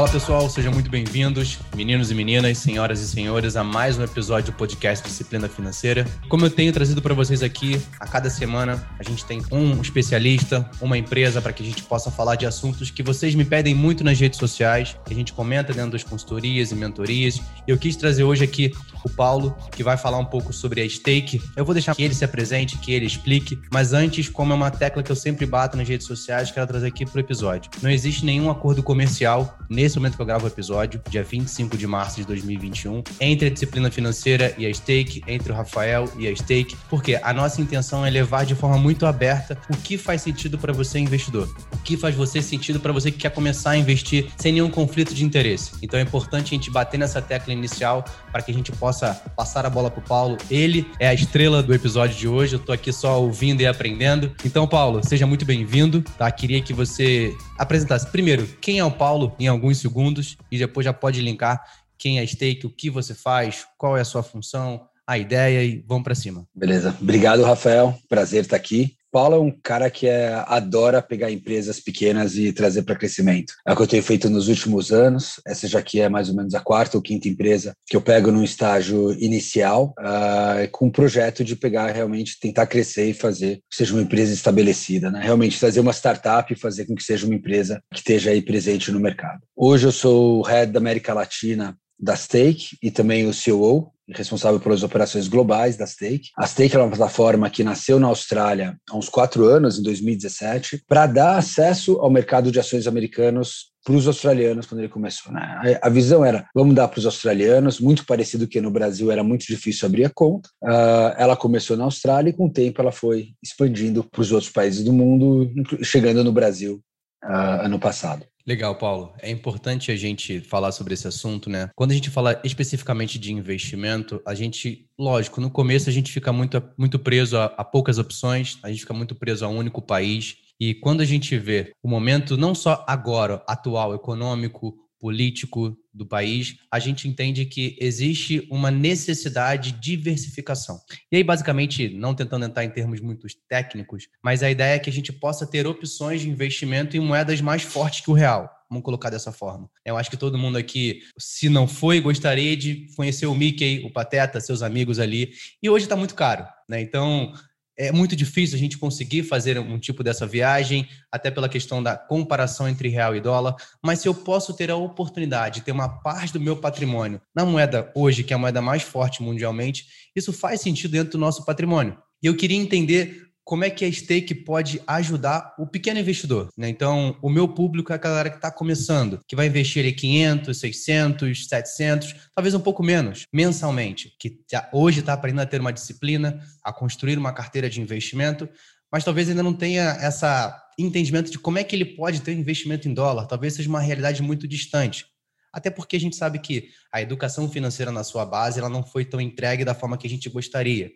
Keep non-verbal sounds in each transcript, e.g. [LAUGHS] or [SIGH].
Fala pessoal, sejam muito bem-vindos, meninos e meninas, senhoras e senhores, a mais um episódio do podcast Disciplina Financeira. Como eu tenho trazido para vocês aqui, a cada semana a gente tem um especialista, uma empresa para que a gente possa falar de assuntos que vocês me pedem muito nas redes sociais, que a gente comenta dentro das consultorias e mentorias. E eu quis trazer hoje aqui o Paulo, que vai falar um pouco sobre a stake. Eu vou deixar que ele se apresente, que ele explique, mas antes, como é uma tecla que eu sempre bato nas redes sociais, quero trazer aqui para o episódio. Não existe nenhum acordo comercial nesse momento que eu gravo o episódio, dia 25 de março de 2021, entre a disciplina financeira e a stake, entre o Rafael e a stake, porque a nossa intenção é levar de forma muito aberta o que faz sentido para você, investidor. O que faz você sentido para você que quer começar a investir sem nenhum conflito de interesse. Então é importante a gente bater nessa tecla inicial para que a gente possa passar a bola para o Paulo. Ele é a estrela do episódio de hoje, eu estou aqui só ouvindo e aprendendo. Então, Paulo, seja muito bem-vindo, tá? Queria que você apresentasse primeiro quem é o Paulo em alguns segundos e depois já pode linkar quem é Stake, o que você faz, qual é a sua função, a ideia e vamos para cima. Beleza. Obrigado, Rafael. Prazer estar aqui. Paulo é um cara que é, adora pegar empresas pequenas e trazer para crescimento. É o que eu tenho feito nos últimos anos. Essa já aqui é mais ou menos a quarta ou quinta empresa que eu pego num estágio inicial, uh, com um projeto de pegar realmente, tentar crescer e fazer que seja uma empresa estabelecida. Né? Realmente trazer uma startup e fazer com que seja uma empresa que esteja aí presente no mercado. Hoje eu sou o head da América Latina da Stake e também o COO, responsável pelas operações globais da Stake. A Stake é uma plataforma que nasceu na Austrália há uns quatro anos, em 2017, para dar acesso ao mercado de ações americanos para os australianos quando ele começou. Né? A visão era, vamos dar para os australianos, muito parecido que no Brasil era muito difícil abrir a conta. Uh, ela começou na Austrália e com o tempo ela foi expandindo para os outros países do mundo, chegando no Brasil uh, ano passado. Legal, Paulo. É importante a gente falar sobre esse assunto, né? Quando a gente fala especificamente de investimento, a gente, lógico, no começo a gente fica muito, muito preso a, a poucas opções, a gente fica muito preso a um único país. E quando a gente vê o momento, não só agora, atual, econômico, político do país, a gente entende que existe uma necessidade de diversificação. E aí, basicamente, não tentando entrar em termos muito técnicos, mas a ideia é que a gente possa ter opções de investimento em moedas mais fortes que o real. Vamos colocar dessa forma. Eu acho que todo mundo aqui, se não foi, gostaria de conhecer o Mickey, o Pateta, seus amigos ali. E hoje está muito caro, né? Então, é muito difícil a gente conseguir fazer um tipo dessa viagem, até pela questão da comparação entre real e dólar. Mas se eu posso ter a oportunidade de ter uma parte do meu patrimônio na moeda hoje, que é a moeda mais forte mundialmente, isso faz sentido dentro do nosso patrimônio. E eu queria entender como é que a stake pode ajudar o pequeno investidor. Né? Então, o meu público é a galera que está começando, que vai investir ali 500, 600, 700, talvez um pouco menos, mensalmente, que hoje está aprendendo a ter uma disciplina, a construir uma carteira de investimento, mas talvez ainda não tenha essa entendimento de como é que ele pode ter um investimento em dólar. Talvez seja uma realidade muito distante. Até porque a gente sabe que a educação financeira na sua base ela não foi tão entregue da forma que a gente gostaria.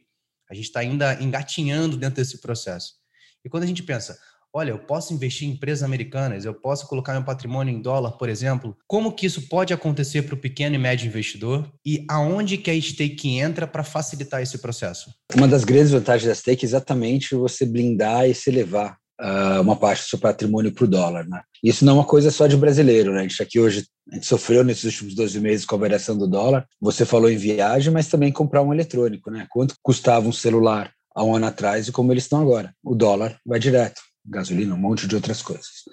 A gente está ainda engatinhando dentro desse processo. E quando a gente pensa, olha, eu posso investir em empresas americanas, eu posso colocar meu patrimônio em dólar, por exemplo, como que isso pode acontecer para o pequeno e médio investidor e aonde que a stake entra para facilitar esse processo? Uma das grandes vantagens da stake é exatamente você blindar e se elevar uh, uma parte do seu patrimônio para o dólar. Né? Isso não é uma coisa só de brasileiro. Né? A gente aqui hoje a gente sofreu nesses últimos 12 meses com a variação do dólar. Você falou em viagem, mas também comprar um eletrônico. Né? Quanto custava um celular há um ano atrás e como eles estão agora? O dólar vai direto. Gasolina, um monte de outras coisas.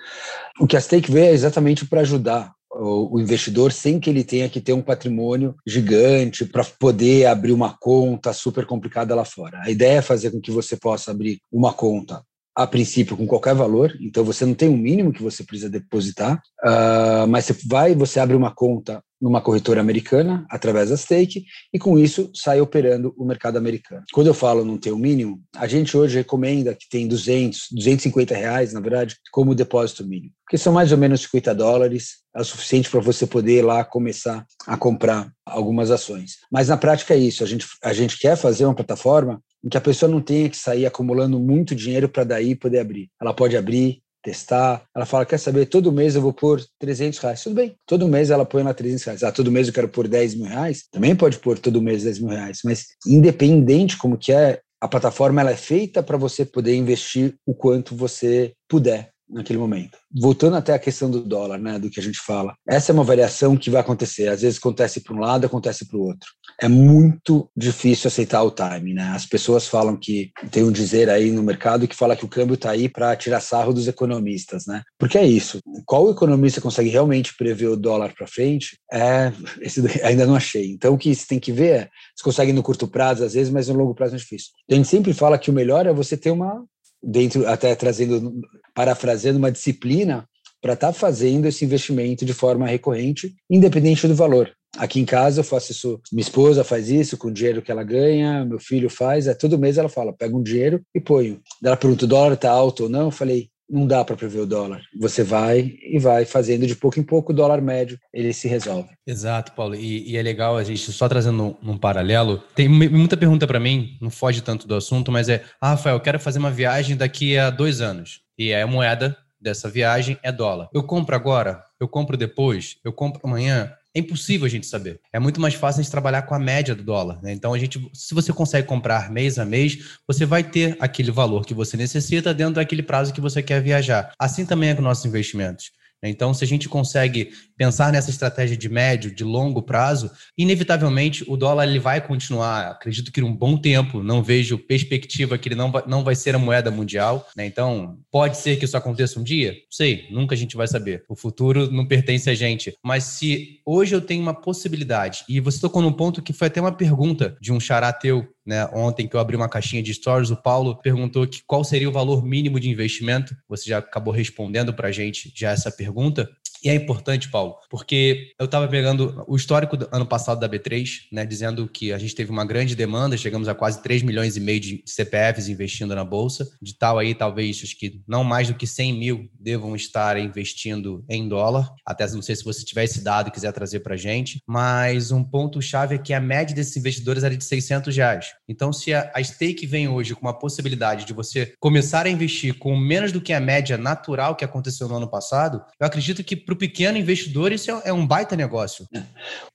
O que a Stake veio é exatamente para ajudar o, investidor sem que ele tenha que ter um patrimônio gigante para poder abrir uma conta super complicada lá fora. A ideia é fazer com que você possa abrir uma conta a princípio com qualquer valor, então você não tem um mínimo que você precisa depositar, uh, mas você vai, você abre uma conta numa corretora americana através da stake e com isso sai operando o mercado americano. Quando eu falo não ter o um mínimo, a gente hoje recomenda que tem 200, 250 reais, na verdade, como depósito mínimo, que são mais ou menos 50 dólares, é o suficiente para você poder lá começar a comprar algumas ações. Mas na prática é isso, a gente, a gente quer fazer uma plataforma em que a pessoa não tenha que sair acumulando muito dinheiro para daí poder abrir. Ela pode abrir, testar. Ela fala, quer saber, todo mês eu vou pôr 300 reais. Tudo bem, todo mês ela põe lá 300 reais. Ah, todo mês eu quero pôr 10 mil reais. Também pode pôr todo mês 10 mil reais. Mas independente como que é, a plataforma ela é feita para você poder investir o quanto você puder naquele momento. Voltando até a questão do dólar, né, do que a gente fala. Essa é uma variação que vai acontecer. Às vezes acontece para um lado, acontece para o outro. É muito difícil aceitar o time, né? As pessoas falam que tem um dizer aí no mercado que fala que o câmbio está aí para tirar sarro dos economistas, né? Porque é isso. Qual economista consegue realmente prever o dólar para frente? É, esse [LAUGHS] ainda não achei. Então o que você tem que ver é, você consegue no curto prazo às vezes, mas no longo prazo é difícil. A gente sempre fala que o melhor é você ter uma dentro, até trazendo, parafraseando uma disciplina para estar tá fazendo esse investimento de forma recorrente, independente do valor. Aqui em casa eu faço isso, minha esposa faz isso com o dinheiro que ela ganha, meu filho faz, é todo mês ela fala, pega um dinheiro e põe. Ela pergunta, o dólar está alto ou não? Eu falei, não dá para prever o dólar. Você vai e vai fazendo de pouco em pouco o dólar médio, ele se resolve. Exato, Paulo. E, e é legal a gente, só trazendo um, um paralelo, tem muita pergunta para mim, não foge tanto do assunto, mas é, ah, Rafael, eu quero fazer uma viagem daqui a dois anos. E a moeda dessa viagem é dólar. Eu compro agora? Eu compro depois? Eu compro amanhã? É impossível a gente saber. É muito mais fácil a gente trabalhar com a média do dólar. Né? Então, a gente, se você consegue comprar mês a mês, você vai ter aquele valor que você necessita dentro daquele prazo que você quer viajar. Assim também é com nossos investimentos. Então, se a gente consegue pensar nessa estratégia de médio, de longo prazo, inevitavelmente o dólar ele vai continuar, acredito que um bom tempo, não vejo perspectiva que ele não vai, não vai ser a moeda mundial. Né? Então, pode ser que isso aconteça um dia? Sei, nunca a gente vai saber. O futuro não pertence a gente. Mas se hoje eu tenho uma possibilidade, e você tocou num ponto que foi até uma pergunta de um xará teu né, ontem que eu abri uma caixinha de stories, o Paulo perguntou que qual seria o valor mínimo de investimento. Você já acabou respondendo para a gente já essa pergunta. E é importante, Paulo, porque eu estava pegando o histórico do ano passado da B3, né, dizendo que a gente teve uma grande demanda, chegamos a quase 3 milhões e meio de CPFs investindo na Bolsa. De tal aí, talvez, acho que não mais do que 100 mil devam estar investindo em dólar. Até não sei se você tiver esse dado e quiser trazer para gente. Mas um ponto-chave é que a média desses investidores era de 600 reais. Então, se a, a Stake vem hoje com uma possibilidade de você começar a investir com menos do que a média natural que aconteceu no ano passado, eu acredito que para o pequeno investidor, isso é, é um baita negócio. É.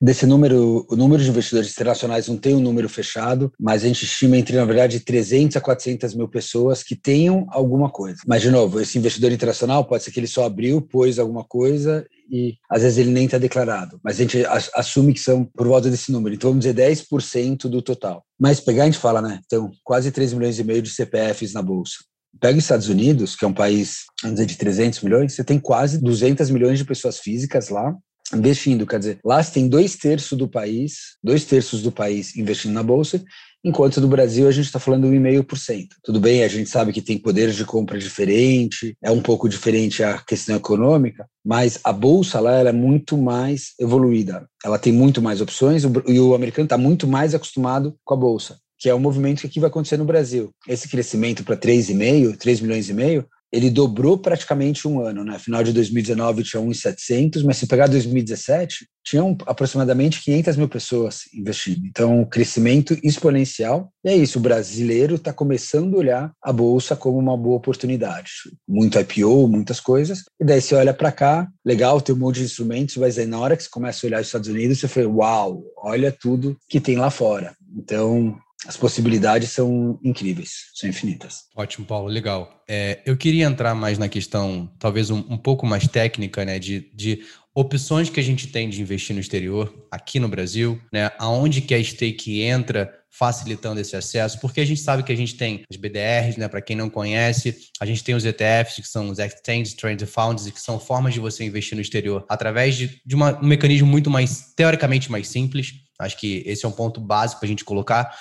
Desse número, o número de investidores internacionais não tem um número fechado, mas a gente estima entre, na verdade, 300 a 400 mil pessoas que tenham alguma coisa. Mas, de novo, esse investidor internacional pode ser que ele só abriu, pôs alguma coisa e às vezes ele nem está declarado, mas a gente assume que são por volta desse número, então vamos dizer 10% do total. Mas pegar a gente fala, né? Então, quase 3 milhões e meio de CPFs na bolsa. Pega os Estados Unidos, que é um país, vamos dizer, de 300 milhões, você tem quase 200 milhões de pessoas físicas lá investindo. Quer dizer, lá você tem dois terços do país, dois terços do país investindo na bolsa, enquanto no Brasil a gente está falando 1,5%. Tudo bem, a gente sabe que tem poderes de compra diferente, é um pouco diferente a questão econômica, mas a bolsa lá é muito mais evoluída. Ela tem muito mais opções e o americano está muito mais acostumado com a bolsa que é o movimento que aqui vai acontecer no Brasil. Esse crescimento para 3,5, 3 milhões e meio, ele dobrou praticamente um ano, né? Final de 2019 tinha 1,700, mas se pegar 2017, tinham aproximadamente 500 mil pessoas investindo. Então, crescimento exponencial. E é isso, o brasileiro está começando a olhar a bolsa como uma boa oportunidade. Muito IPO, muitas coisas. E daí você olha para cá, legal, tem um monte de instrumentos, mas aí na hora que você começa a olhar os Estados Unidos, você fala, uau, olha tudo que tem lá fora. Então, as possibilidades são incríveis, são infinitas. Ótimo, Paulo, legal. É, eu queria entrar mais na questão, talvez um, um pouco mais técnica, né, de, de opções que a gente tem de investir no exterior, aqui no Brasil, né, aonde que a stake entra facilitando esse acesso, porque a gente sabe que a gente tem as BDRs, né, para quem não conhece, a gente tem os ETFs, que são os Exchange Traded Funds, que são formas de você investir no exterior através de, de uma, um mecanismo muito mais, teoricamente mais simples, Acho que esse é um ponto básico para a gente colocar.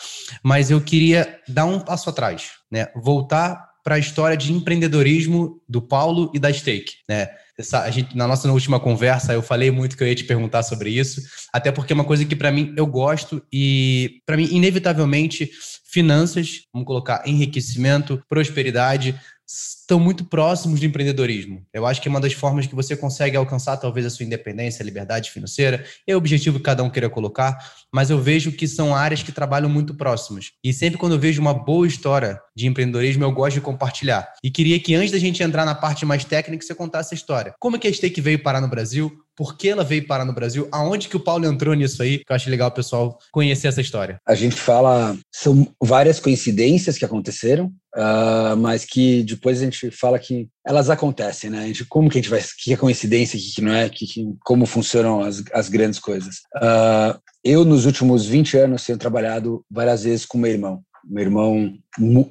Mas eu queria dar um passo atrás, né? Voltar para a história de empreendedorismo do Paulo e da Stake, né? Essa, gente, na nossa última conversa, eu falei muito que eu ia te perguntar sobre isso, até porque é uma coisa que para mim eu gosto e para mim inevitavelmente finanças, vamos colocar enriquecimento, prosperidade, estão muito próximos do empreendedorismo. Eu acho que é uma das formas que você consegue alcançar talvez a sua independência, a liberdade financeira, é o objetivo que cada um queira colocar, mas eu vejo que são áreas que trabalham muito próximas. E sempre quando eu vejo uma boa história de empreendedorismo, eu gosto de compartilhar. E queria que antes da gente entrar na parte mais técnica, você contasse a história. Como é que a Stake veio parar no Brasil? Por que ela veio parar no Brasil, aonde que o Paulo entrou nisso aí, que eu acho legal o pessoal conhecer essa história. A gente fala, são várias coincidências que aconteceram, uh, mas que depois a gente fala que elas acontecem, né? A gente, como que a gente vai, que é coincidência, que, que não é, que, que, como funcionam as, as grandes coisas. Uh, eu, nos últimos 20 anos, tenho trabalhado várias vezes com meu irmão meu irmão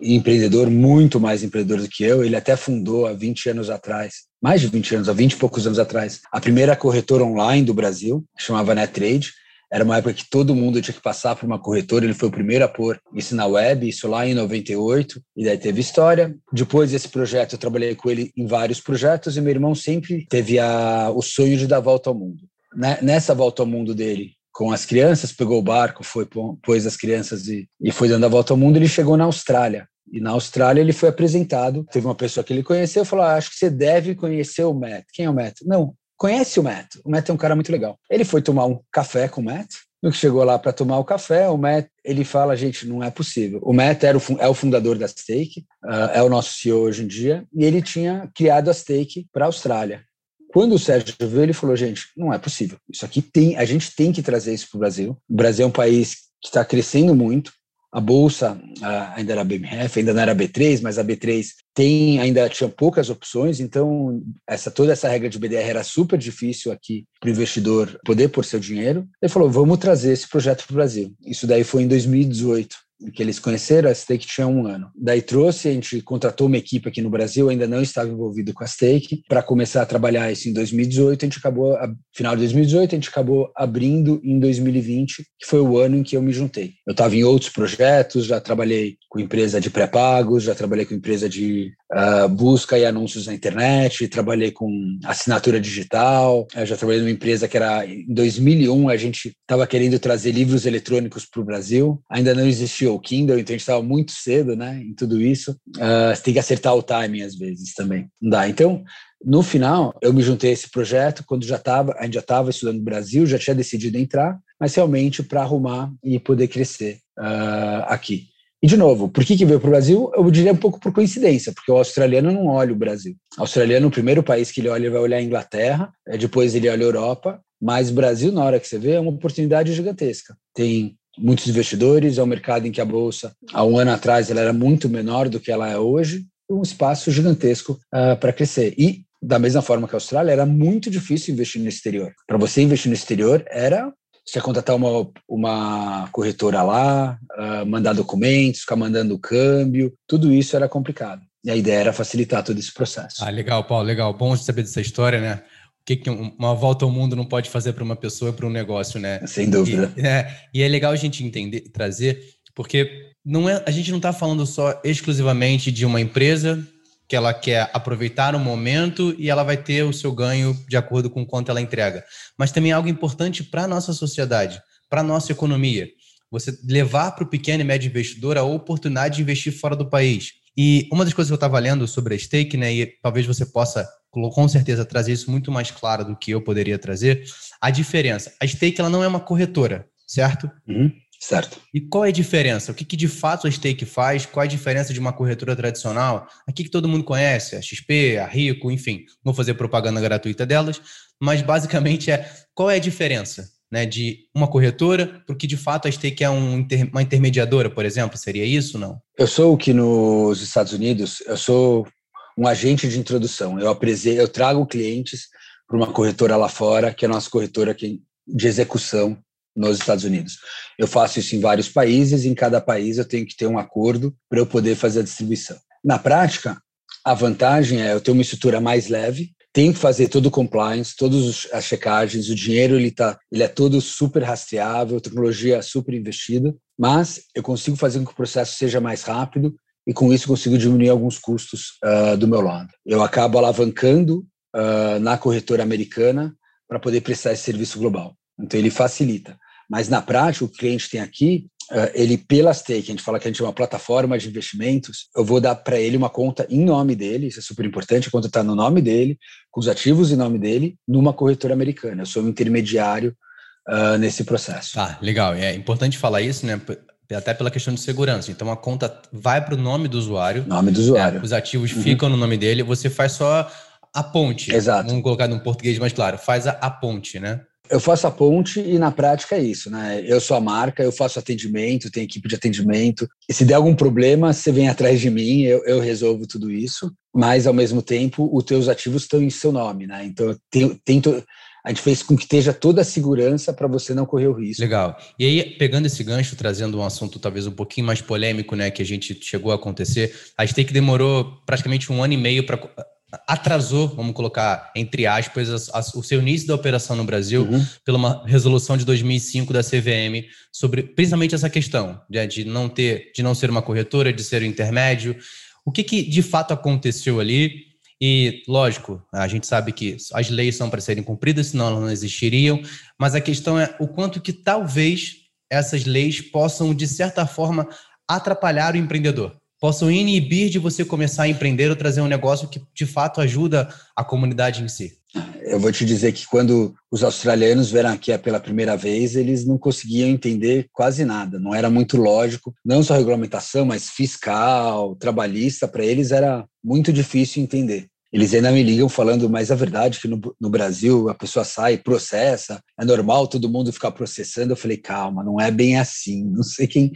empreendedor, muito mais empreendedor do que eu, ele até fundou há 20 anos atrás, mais de 20 anos, há 20 e poucos anos atrás, a primeira corretora online do Brasil, chamava NetTrade. Era uma época que todo mundo tinha que passar por uma corretora, ele foi o primeiro a pôr isso na web, isso lá em 98, e daí teve história. Depois desse projeto, eu trabalhei com ele em vários projetos, e meu irmão sempre teve a, o sonho de dar volta ao mundo. Né, nessa volta ao mundo dele, com as crianças, pegou o barco, foi pôs as crianças e, e foi dando a volta ao mundo. Ele chegou na Austrália. E na Austrália ele foi apresentado. Teve uma pessoa que ele conheceu falou: ah, Acho que você deve conhecer o Matt. Quem é o Matt? Não, conhece o Matt. O Matt é um cara muito legal. Ele foi tomar um café com o Matt. No que chegou lá para tomar o café, o Matt ele fala: Gente, não é possível. O Matt era o, é o fundador da Stake, uh, é o nosso CEO hoje em dia, e ele tinha criado a Stake para a Austrália. Quando o Sérgio veio, ele falou: gente, não é possível. Isso aqui tem, a gente tem que trazer isso para o Brasil. O Brasil é um país que está crescendo muito. A bolsa ainda era BMF, ainda não era B3, mas a B3 tem ainda tinha poucas opções, então essa toda essa regra de BDR era super difícil aqui para o investidor poder pôr seu dinheiro. Ele falou: vamos trazer esse projeto para o Brasil. Isso daí foi em 2018 que eles conheceram, a Stake tinha um ano. Daí trouxe, a gente contratou uma equipe aqui no Brasil, ainda não estava envolvido com a Stake, para começar a trabalhar isso em 2018. A gente acabou, final de 2018, a gente acabou abrindo em 2020, que foi o ano em que eu me juntei. Eu estava em outros projetos, já trabalhei com empresa de pré-pagos, já trabalhei com empresa de uh, busca e anúncios na internet, trabalhei com assinatura digital, eu já trabalhei numa empresa que era, em 2001, a gente estava querendo trazer livros eletrônicos para o Brasil, ainda não existia o Kindle, então a gente estava muito cedo né, em tudo isso. Uh, você tem que acertar o timing às vezes também. Não dá. Então, no final, eu me juntei a esse projeto quando já estava, a gente já estava estudando no Brasil, já tinha decidido entrar, mas realmente para arrumar e poder crescer uh, aqui. E, de novo, por que, que veio para o Brasil? Eu diria um pouco por coincidência, porque o australiano não olha o Brasil. O australiano, o primeiro país que ele olha, ele vai olhar a Inglaterra, depois ele olha a Europa, mas Brasil, na hora que você vê, é uma oportunidade gigantesca. Tem muitos investidores, é um mercado em que a bolsa, há um ano atrás, ela era muito menor do que ela é hoje, um espaço gigantesco uh, para crescer. E, da mesma forma que a Austrália, era muito difícil investir no exterior. Para você investir no exterior, era você contratar uma, uma corretora lá, uh, mandar documentos, ficar mandando câmbio, tudo isso era complicado. E a ideia era facilitar todo esse processo. Ah, legal, Paulo, legal. Bom saber dessa história, né? Que, que uma volta ao mundo não pode fazer para uma pessoa e para um negócio, né? Sem dúvida. E é, e é legal a gente entender, trazer, porque não é, a gente não está falando só exclusivamente de uma empresa que ela quer aproveitar o momento e ela vai ter o seu ganho de acordo com quanto ela entrega, mas também é algo importante para a nossa sociedade, para a nossa economia. Você levar para o pequeno e médio investidor a oportunidade de investir fora do país. E uma das coisas que eu estava lendo sobre a stake, né, e talvez você possa com certeza trazer isso muito mais claro do que eu poderia trazer, a diferença. A stake ela não é uma corretora, certo? Uhum, certo. E qual é a diferença? O que, que, de fato a stake faz? Qual é a diferença de uma corretora tradicional? Aqui que todo mundo conhece, a XP, a Rico, enfim, vou fazer propaganda gratuita delas, mas basicamente é qual é a diferença? Né, de uma corretora, porque de fato a stake é um inter, uma intermediadora, por exemplo, seria isso não? Eu sou o que nos Estados Unidos, eu sou um agente de introdução. Eu, apresento, eu trago clientes para uma corretora lá fora, que é a nossa corretora de execução nos Estados Unidos. Eu faço isso em vários países, e em cada país eu tenho que ter um acordo para eu poder fazer a distribuição. Na prática, a vantagem é eu ter uma estrutura mais leve, tenho que fazer todo o compliance, todas as checagens, o dinheiro ele tá, ele é todo super rastreável, tecnologia super investida, mas eu consigo fazer com que o processo seja mais rápido e com isso consigo diminuir alguns custos uh, do meu lado. Eu acabo alavancando uh, na corretora americana para poder prestar esse serviço global. Então ele facilita. Mas na prática, o cliente tem aqui, uh, ele pela stake, a gente fala que a gente é uma plataforma de investimentos, eu vou dar para ele uma conta em nome dele, isso é super importante, a conta está no nome dele, com os ativos em nome dele, numa corretora americana. Eu sou um intermediário nesse processo. Tá, legal. É importante falar isso, né? Até pela questão de segurança. Então a conta vai para o nome do usuário. Nome do usuário. É, os ativos uhum. ficam no nome dele. Você faz só a ponte. Exato. Vamos colocar num português mais claro. Faz a, a ponte, né? Eu faço a ponte e na prática é isso, né? Eu sou a marca, eu faço atendimento, tenho equipe de atendimento. E se der algum problema, você vem atrás de mim, eu, eu resolvo tudo isso. Mas ao mesmo tempo, os teus ativos estão em seu nome, né? Então eu tento, a gente fez com que esteja toda a segurança para você não correr o risco. Legal. E aí, pegando esse gancho, trazendo um assunto talvez um pouquinho mais polêmico, né, que a gente chegou a acontecer, a Stake demorou praticamente um ano e meio para atrasou, vamos colocar entre aspas, a, a, o seu início da operação no Brasil uhum. pela uma resolução de 2005 da CVM sobre principalmente essa questão de, de não ter, de não ser uma corretora, de ser o um intermédio. O que, que de fato aconteceu ali? E, lógico, a gente sabe que as leis são para serem cumpridas, senão elas não existiriam, mas a questão é o quanto que talvez essas leis possam, de certa forma, atrapalhar o empreendedor possam inibir de você começar a empreender ou trazer um negócio que de fato ajuda a comunidade em si? Eu vou te dizer que quando os australianos vieram aqui pela primeira vez, eles não conseguiam entender quase nada, não era muito lógico, não só regulamentação, mas fiscal, trabalhista, para eles era muito difícil entender. Eles ainda me ligam falando, mas a verdade é que no, no, Brasil a pessoa sai, processa, é normal todo mundo ficar processando. Eu falei, calma, não é bem assim, não sei quem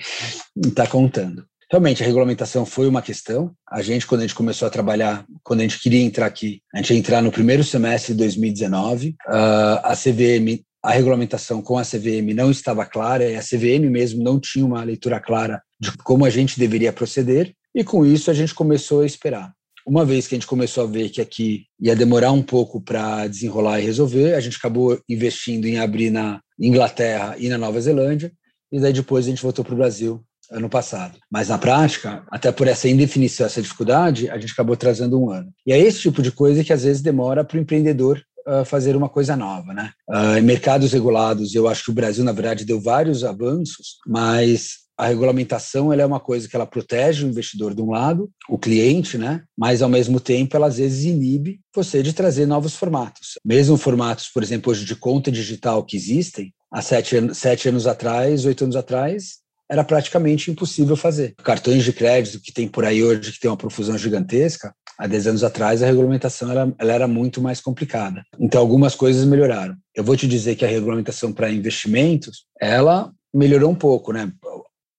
está contando. Realmente, a regulamentação foi uma questão. A gente, quando a gente começou a trabalhar, quando a gente queria entrar aqui, a gente ia entrar no primeiro semestre de 2019. Uh, ah, a CVM, a regulamentação com a CVM não estava clara, e a CVM mesmo não tinha uma leitura clara de como a gente deveria proceder, e com isso a gente começou a esperar. Uma vez que a gente começou a ver que aqui ia demorar um pouco para desenrolar e resolver, a gente acabou investindo em abrir na Inglaterra e na Nova Zelândia, e daí depois a gente voltou para o Brasil ano passado. Mas na prática, até por essa indefinição, essa dificuldade, a gente acabou trazendo um ano. E é esse tipo de coisa que às vezes demora para o empreendedor uh, fazer uma coisa nova, né? Uh, mercados regulados, eu acho que o Brasil, na verdade, deu vários avanços, mas a regulamentação ela é uma coisa que ela protege o investidor de um lado, o cliente, né? Mas ao mesmo tempo ela às vezes inibe você de trazer novos formatos. Mesmo formatos, por exemplo, hoje de conta digital que existem, há sete, sete anos atrás, oito anos atrás, era praticamente impossível fazer. Cartões de crédito que tem por aí hoje, que tem uma profusão gigantesca, há 10 anos atrás a regulamentação era, ela era muito mais complicada. Então algumas coisas melhoraram. Eu vou te dizer que a regulamentação para investimentos, ela melhorou um pouco, né?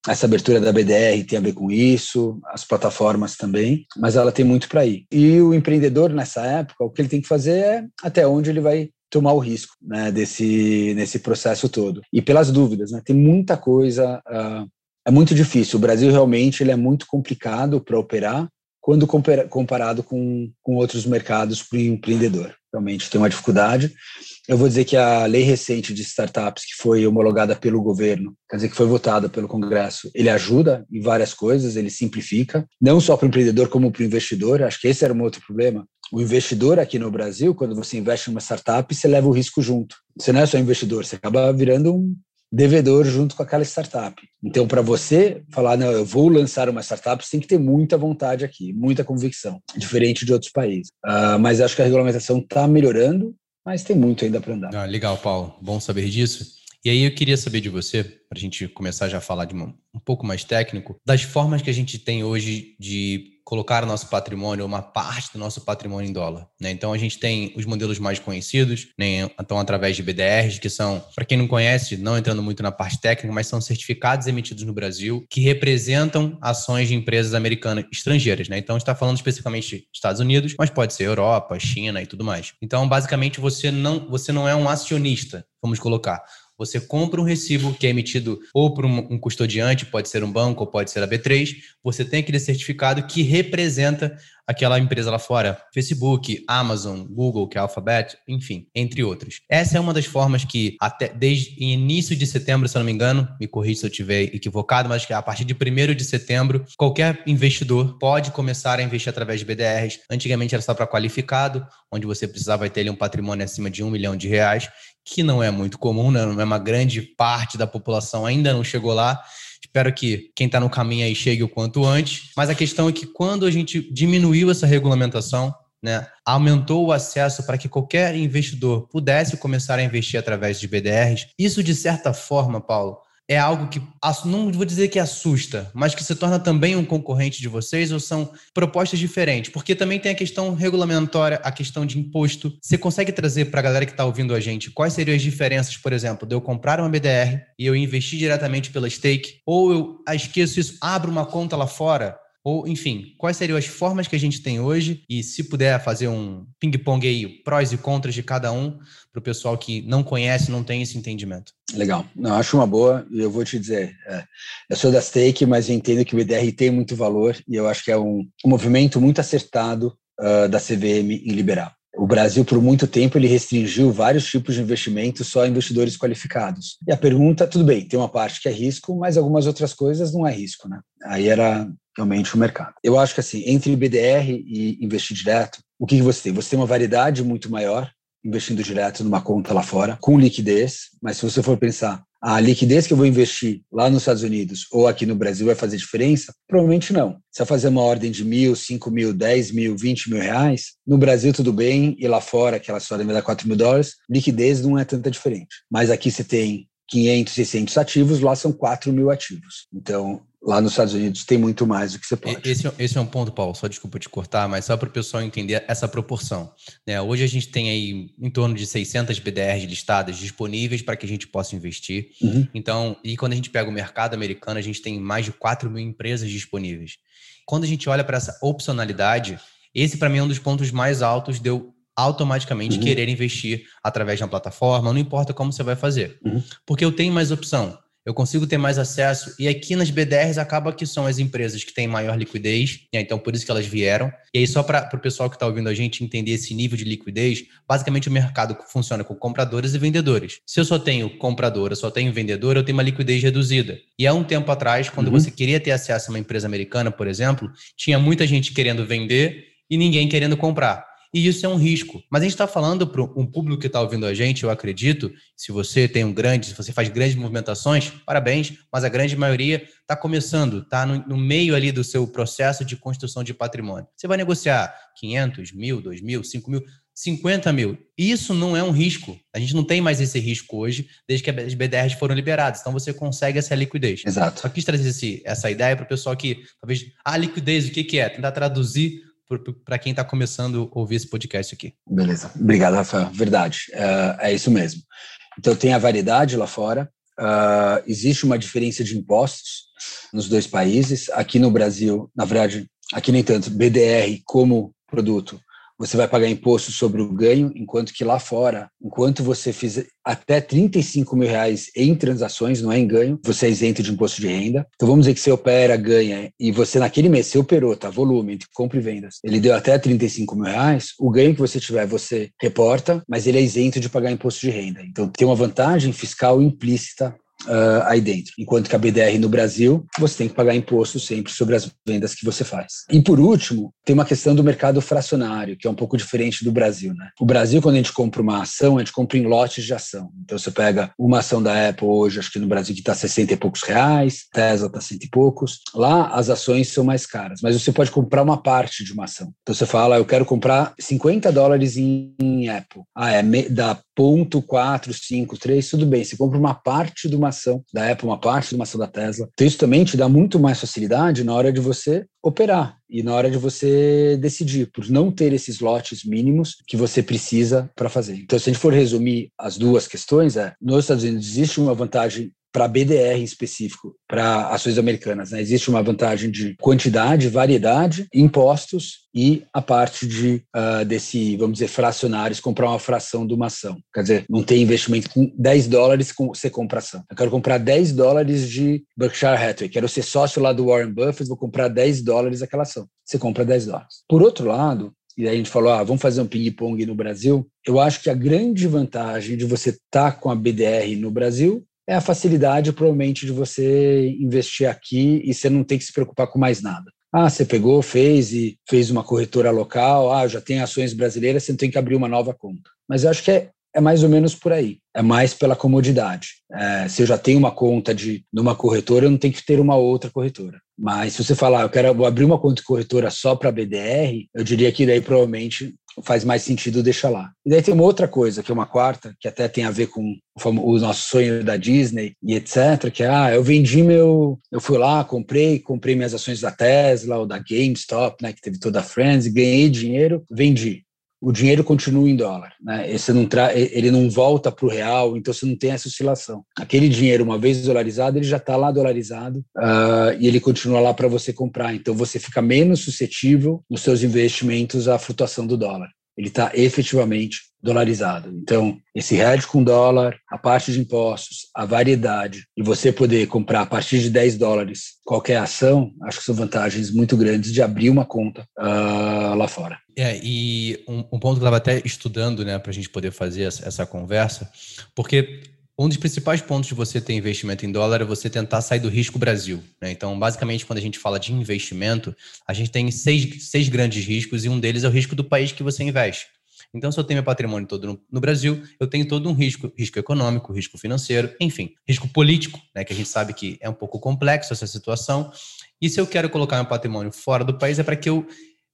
Essa abertura da BDR tem a ver com isso, as plataformas também, mas ela tem muito para ir. E o empreendedor nessa época, o que ele tem que fazer é até onde ele vai tomar o risco né, desse nesse processo todo. E pelas dúvidas, né, tem muita coisa, uh, é muito difícil. O Brasil realmente ele é muito complicado para operar quando comparado com, com outros mercados para o empreendedor. Realmente tem uma dificuldade. Eu vou dizer que a lei recente de startups, que foi homologada pelo governo, quer dizer, que foi votada pelo Congresso, ele ajuda em várias coisas, ele simplifica, não só para o empreendedor, como para o investidor. Acho que esse era um outro problema o investidor aqui no Brasil, quando você investe em uma startup, você leva o risco junto. Você não é só investidor, você acaba virando um devedor junto com aquela startup. Então, para você falar, não, eu vou lançar uma startup, você tem que ter muita vontade aqui, muita convicção, diferente de outros países. Uh, mas acho que a regulamentação está melhorando, mas tem muito ainda para andar. Ah, legal, Paulo. Bom saber disso. E aí eu queria saber de você, para a gente começar já a falar de um, um pouco mais técnico, das formas que a gente tem hoje de colocar o nosso patrimônio, uma parte do nosso patrimônio em dólar. Né? Então a gente tem os modelos mais conhecidos, né? então através de BDRs, que são, para quem não conhece, não entrando muito na parte técnica, mas são certificados emitidos no Brasil que representam ações de empresas americanas estrangeiras. Né? Então está falando especificamente Estados Unidos, mas pode ser Europa, China e tudo mais. Então basicamente você não, você não é um acionista, vamos colocar. Você compra um recibo que é emitido ou por um, custodiante, pode ser um banco ou pode ser a B3. Você tem aquele certificado que representa aquela empresa lá fora, Facebook, Amazon, Google, que é Alphabet, enfim, entre outros. Essa é uma das formas que até desde início de setembro, se eu não me engano, me corrija se eu estiver equivocado, mas que a partir de 1 de setembro, qualquer investidor pode começar a investir através de BDRs. Antigamente era só para qualificado, onde você precisava ter ali um patrimônio acima de um milhão de reais, que não é muito comum, né? não é uma grande parte da população ainda não chegou lá. Espero que quem está no caminho aí chegue o quanto antes. Mas a questão é que quando a gente diminuiu essa regulamentação, né, aumentou o acesso para que qualquer investidor pudesse começar a investir através de BDRs, isso de certa forma, Paulo, é algo que, não vou dizer que assusta, mas que se torna também um concorrente de vocês ou são propostas diferentes? Porque também tem a questão regulamentória, a questão de imposto. Você consegue trazer para a galera que está ouvindo a gente quais seriam as diferenças, por exemplo, de eu comprar uma BDR e eu investir diretamente pela stake, ou eu esqueço isso, abro uma conta lá fora? Ou, enfim, quais seriam as formas que a gente tem hoje? E se puder fazer um ping-pong aí, prós e contras de cada um, para o pessoal que não conhece, não tem esse entendimento. Legal. Não, acho uma boa. E eu vou te dizer, é, eu sou da Stake, mas entendo que o BDR tem muito valor e eu acho que é um, um movimento muito acertado uh, da CVM em liberar. O Brasil, por muito tempo, ele restringiu vários tipos de investimentos só a investidores qualificados. E a pergunta, tudo bem, tem uma parte que é risco, mas algumas outras coisas não é risco, né? Aí era realmente o mercado. Eu acho que assim, entre BDR e investir direto, o que, você tem? Você tem uma variedade muito maior investindo direto numa conta lá fora, com liquidez, mas se você for pensar, a liquidez que eu vou investir lá nos Estados Unidos ou aqui no Brasil vai fazer diferença? Provavelmente não. Se eu fazer uma ordem de mil, cinco mil, dez mil, vinte mil reais, no Brasil tudo bem, e lá fora, aquela história me dá quatro mil dólares, liquidez não é tanta diferente. Mas aqui você tem 500, 600 ativos, lá são 4 mil ativos. Então, lá nos Estados Unidos tem muito mais do que você pode. Esse, é esse é um ponto, Paulo, só desculpa te cortar, mas só para o pessoal entender essa proporção. Né? Hoje a gente tem aí em torno de 600 BDRs listadas disponíveis para que a gente possa investir. Uhum. Então, e quando a gente pega o mercado americano, a gente tem mais de 4 mil empresas disponíveis. Quando a gente olha para essa opcionalidade, esse para mim é um dos pontos mais altos de eu automaticamente uhum. querer investir através de uma plataforma, não importa como você vai fazer. Uhum. Porque eu tenho mais opção, eu consigo ter mais acesso, e aqui nas BDRs acaba que são as empresas que têm maior liquidez, né? então por isso que elas vieram. E aí, só para o pessoal que está ouvindo a gente entender esse nível de liquidez, basicamente o mercado funciona com compradores e vendedores. Se eu só tenho comprador, eu só tenho vendedor, eu tenho uma liquidez reduzida. E há um tempo atrás, quando uhum. você queria ter acesso a uma empresa americana, por exemplo, tinha muita gente querendo vender e ninguém querendo comprar e isso é um risco. Mas a gente está falando para um público que está ouvindo a gente, eu acredito, se você tem um grande, se você faz grandes movimentações, parabéns, mas a grande maioria está começando, está no, no, meio ali do seu processo de construção de patrimônio. Você vai negociar 500, mil, 2 mil, 5 mil, 50 mil. Isso não é um risco. A gente não tem mais esse risco hoje, desde que as BDRs foram liberadas. Então você consegue essa liquidez. Exato. Só quis trazer esse, essa ideia para o pessoal que talvez. Ah, liquidez, o que, que é? Tentar traduzir para quem está começando a ouvir esse podcast aqui. Beleza. Obrigado, Rafael. Verdade. É, é isso mesmo. Então, tem a variedade lá fora. Uh, existe uma diferença de impostos nos dois países. Aqui no Brasil, na verdade, aqui nem tanto, BDR como produto você vai pagar imposto sobre o ganho, enquanto que lá fora, enquanto você fizer até 35 mil reais em transações, não é em ganho, você é isento de imposto de renda. Então vamos dizer que você opera, ganha, e você naquele mês, você operou, tá? Volume, entre compra e vendas, ele deu até 35 mil reais, o ganho que você tiver, você reporta, mas ele é isento de pagar imposto de renda. Então tem uma vantagem fiscal implícita uh, aí dentro. Enquanto que a BDR no Brasil, você tem que pagar imposto sempre sobre as vendas que você faz. E por último, tem uma questão do mercado fracionário, que é um pouco diferente do Brasil. Né? O Brasil, quando a gente compra uma ação, a gente compra em lotes de ação. Então você pega uma ação da Apple hoje, acho que no Brasil que está 60 e poucos reais, Tesla está cento e poucos. Lá as ações são mais caras, mas você pode comprar uma parte de uma ação. Então você fala, eu quero comprar 50 dólares em, Apple. Ah, é da ponto 4, 5, 3, tudo bem. Você compra uma parte de uma ação da Apple, uma parte de uma ação da Tesla. Então, isso também te dá muito mais facilidade na hora de você operar e na hora de você decidir, por não ter esses lotes mínimos que você precisa para fazer. Então, se a gente for resumir as duas questões, é, nos Estados Unidos existe uma vantagem para BDR em específico, para ações americanas. Né? Existe uma vantagem de quantidade, variedade, impostos e a parte de uh, desse, vamos dizer, fracionários, comprar uma fração de uma ação. Quer dizer, não tem investimento com 10 dólares você compra ação. Eu quero comprar 10 dólares de Berkshire Hathaway, quero ser sócio lá do Warren Buffett, vou comprar 10 dólares aquela ação. Você compra 10 dólares. Por outro lado, e aí a gente falou, ah, vamos fazer um ping-pong no Brasil. Eu acho que a grande vantagem de você estar tá com a BDR no Brasil é a facilidade, provavelmente, de você investir aqui e você não tem que se preocupar com mais nada. Ah, você pegou, fez e fez uma corretora local, ah, já tem ações brasileiras, você não tem que abrir uma nova conta. Mas eu acho que é, é mais ou menos por aí. É mais pela comodidade. É, se eu já tenho uma conta de numa corretora, eu não tenho que ter uma outra corretora. Mas se você falar, eu quero abrir uma conta de corretora só para BDR, eu diria que daí provavelmente faz mais sentido deixar lá. E daí tem uma outra coisa, que é uma quarta, que até tem a ver com o nosso sonho da Disney e etc, que é, ah, eu vendi meu, eu fui lá, comprei, comprei minhas ações da Tesla ou da GameStop, né, que teve toda a Friends, ganhei dinheiro, vendi o dinheiro continua em dólar, né? Esse não tra ele não volta para o real, então você não tem essa oscilação. Aquele dinheiro, uma vez dolarizado, ele já está lá dolarizado uh, e ele continua lá para você comprar. Então você fica menos suscetível nos seus investimentos à flutuação do dólar ele está efetivamente dolarizado. Então, esse hedge com dólar, a parte de impostos, a variedade, e você poder comprar a partir de 10 dólares qualquer ação, acho que são vantagens muito grandes de abrir uma conta uh, lá fora. É, e um, um ponto que eu estava até estudando, né, para a gente poder fazer essa, essa conversa, porque um dos principais pontos de você ter investimento em dólar é você tentar sair do risco Brasil. Né? Então, basicamente, quando a gente fala de investimento, a gente tem seis, seis grandes riscos e um deles é o risco do país que você investe. Então, se eu tenho meu patrimônio todo no, no, Brasil, eu tenho todo um risco, risco econômico, risco financeiro, enfim, risco político, né, que a gente sabe que é um pouco complexo essa situação. E se eu quero colocar meu patrimônio fora do país, é para que eu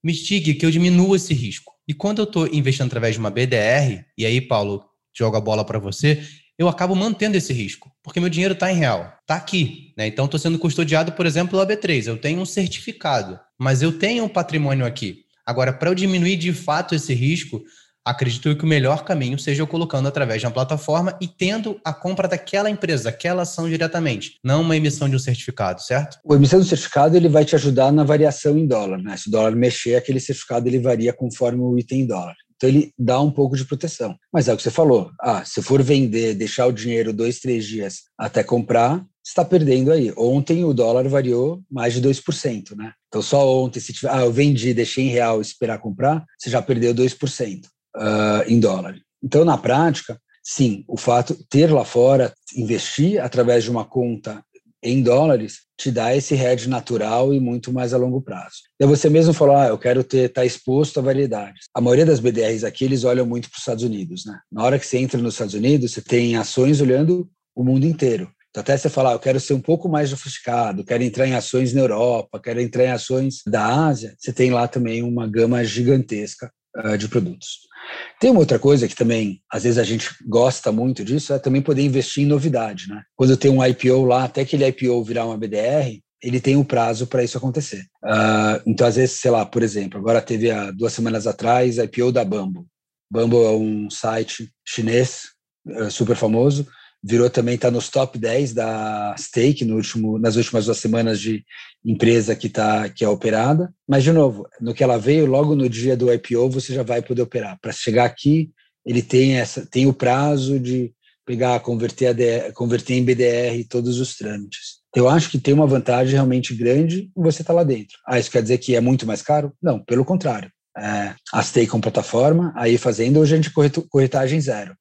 mitigue, que eu diminua esse risco. E quando eu estou investindo através de uma BDR, e aí, Paulo, jogo a bola para você, eu acabo mantendo esse risco, porque meu dinheiro está em real, está aqui. Né? Então, estou sendo custodiado, por exemplo, pela B3. Eu tenho um certificado, mas eu tenho um patrimônio aqui. Agora, para eu diminuir de fato esse risco, acredito que o melhor caminho seja eu colocando através de uma plataforma e tendo a compra daquela empresa, daquela ação diretamente, não uma emissão de um certificado, certo? A emissão do certificado ele vai te ajudar na variação em dólar, né? Se o dólar mexer, aquele certificado ele varia conforme o item em dólar. Então ele dá um pouco de proteção. Mas é o que você falou. Ah, se for vender, deixar o dinheiro dois, três dias até comprar, está perdendo aí. Ontem o dólar variou mais de 2%, né? Então só ontem, se tiver, ah, eu vendi, deixei em real esperar comprar, você já perdeu 2% uh, ah, em dólar. Então, na prática, sim, o fato ter lá fora, investir através de uma conta em dólares te dá esse hedge natural e muito mais a longo prazo. E você mesmo falou, ah, eu quero estar tá exposto a variedades. A maioria das BDRs aqui eles olham muito para os Estados Unidos, né? Na hora que você entra nos Estados Unidos, você tem ações olhando o mundo inteiro. Então, até você falar, ah, eu quero ser um pouco mais sofisticado, quero entrar em ações na Europa, quero entrar em ações da Ásia, você tem lá também uma gama gigantesca uh, de produtos. Tem uma outra coisa que também, às vezes, a gente gosta muito disso, é também poder investir em novidade, né? Quando tem um IPO lá, até aquele IPO virar uma BDR, ele tem um prazo para isso acontecer. Uh, então, às vezes, sei lá, por exemplo, agora teve há duas semanas atrás a IPO da Bambo. Bambo é um site chinês uh, super famoso, virou também, está nos top 10 da Stake no último, nas últimas duas semanas de empresa que, tá, que é operada. Mas, de novo, no que ela veio, logo no dia do IPO, você já vai poder operar. Para chegar aqui, ele tem, essa, tem o prazo de pegar, converter, ADR, converter em BDR todos os trâmites. Eu acho que tem uma vantagem realmente grande você estar tá lá dentro. Ah, isso quer dizer que é muito mais caro? Não, pelo contrário. É, a Stake com plataforma, aí fazendo hoje a gente corretagem zero.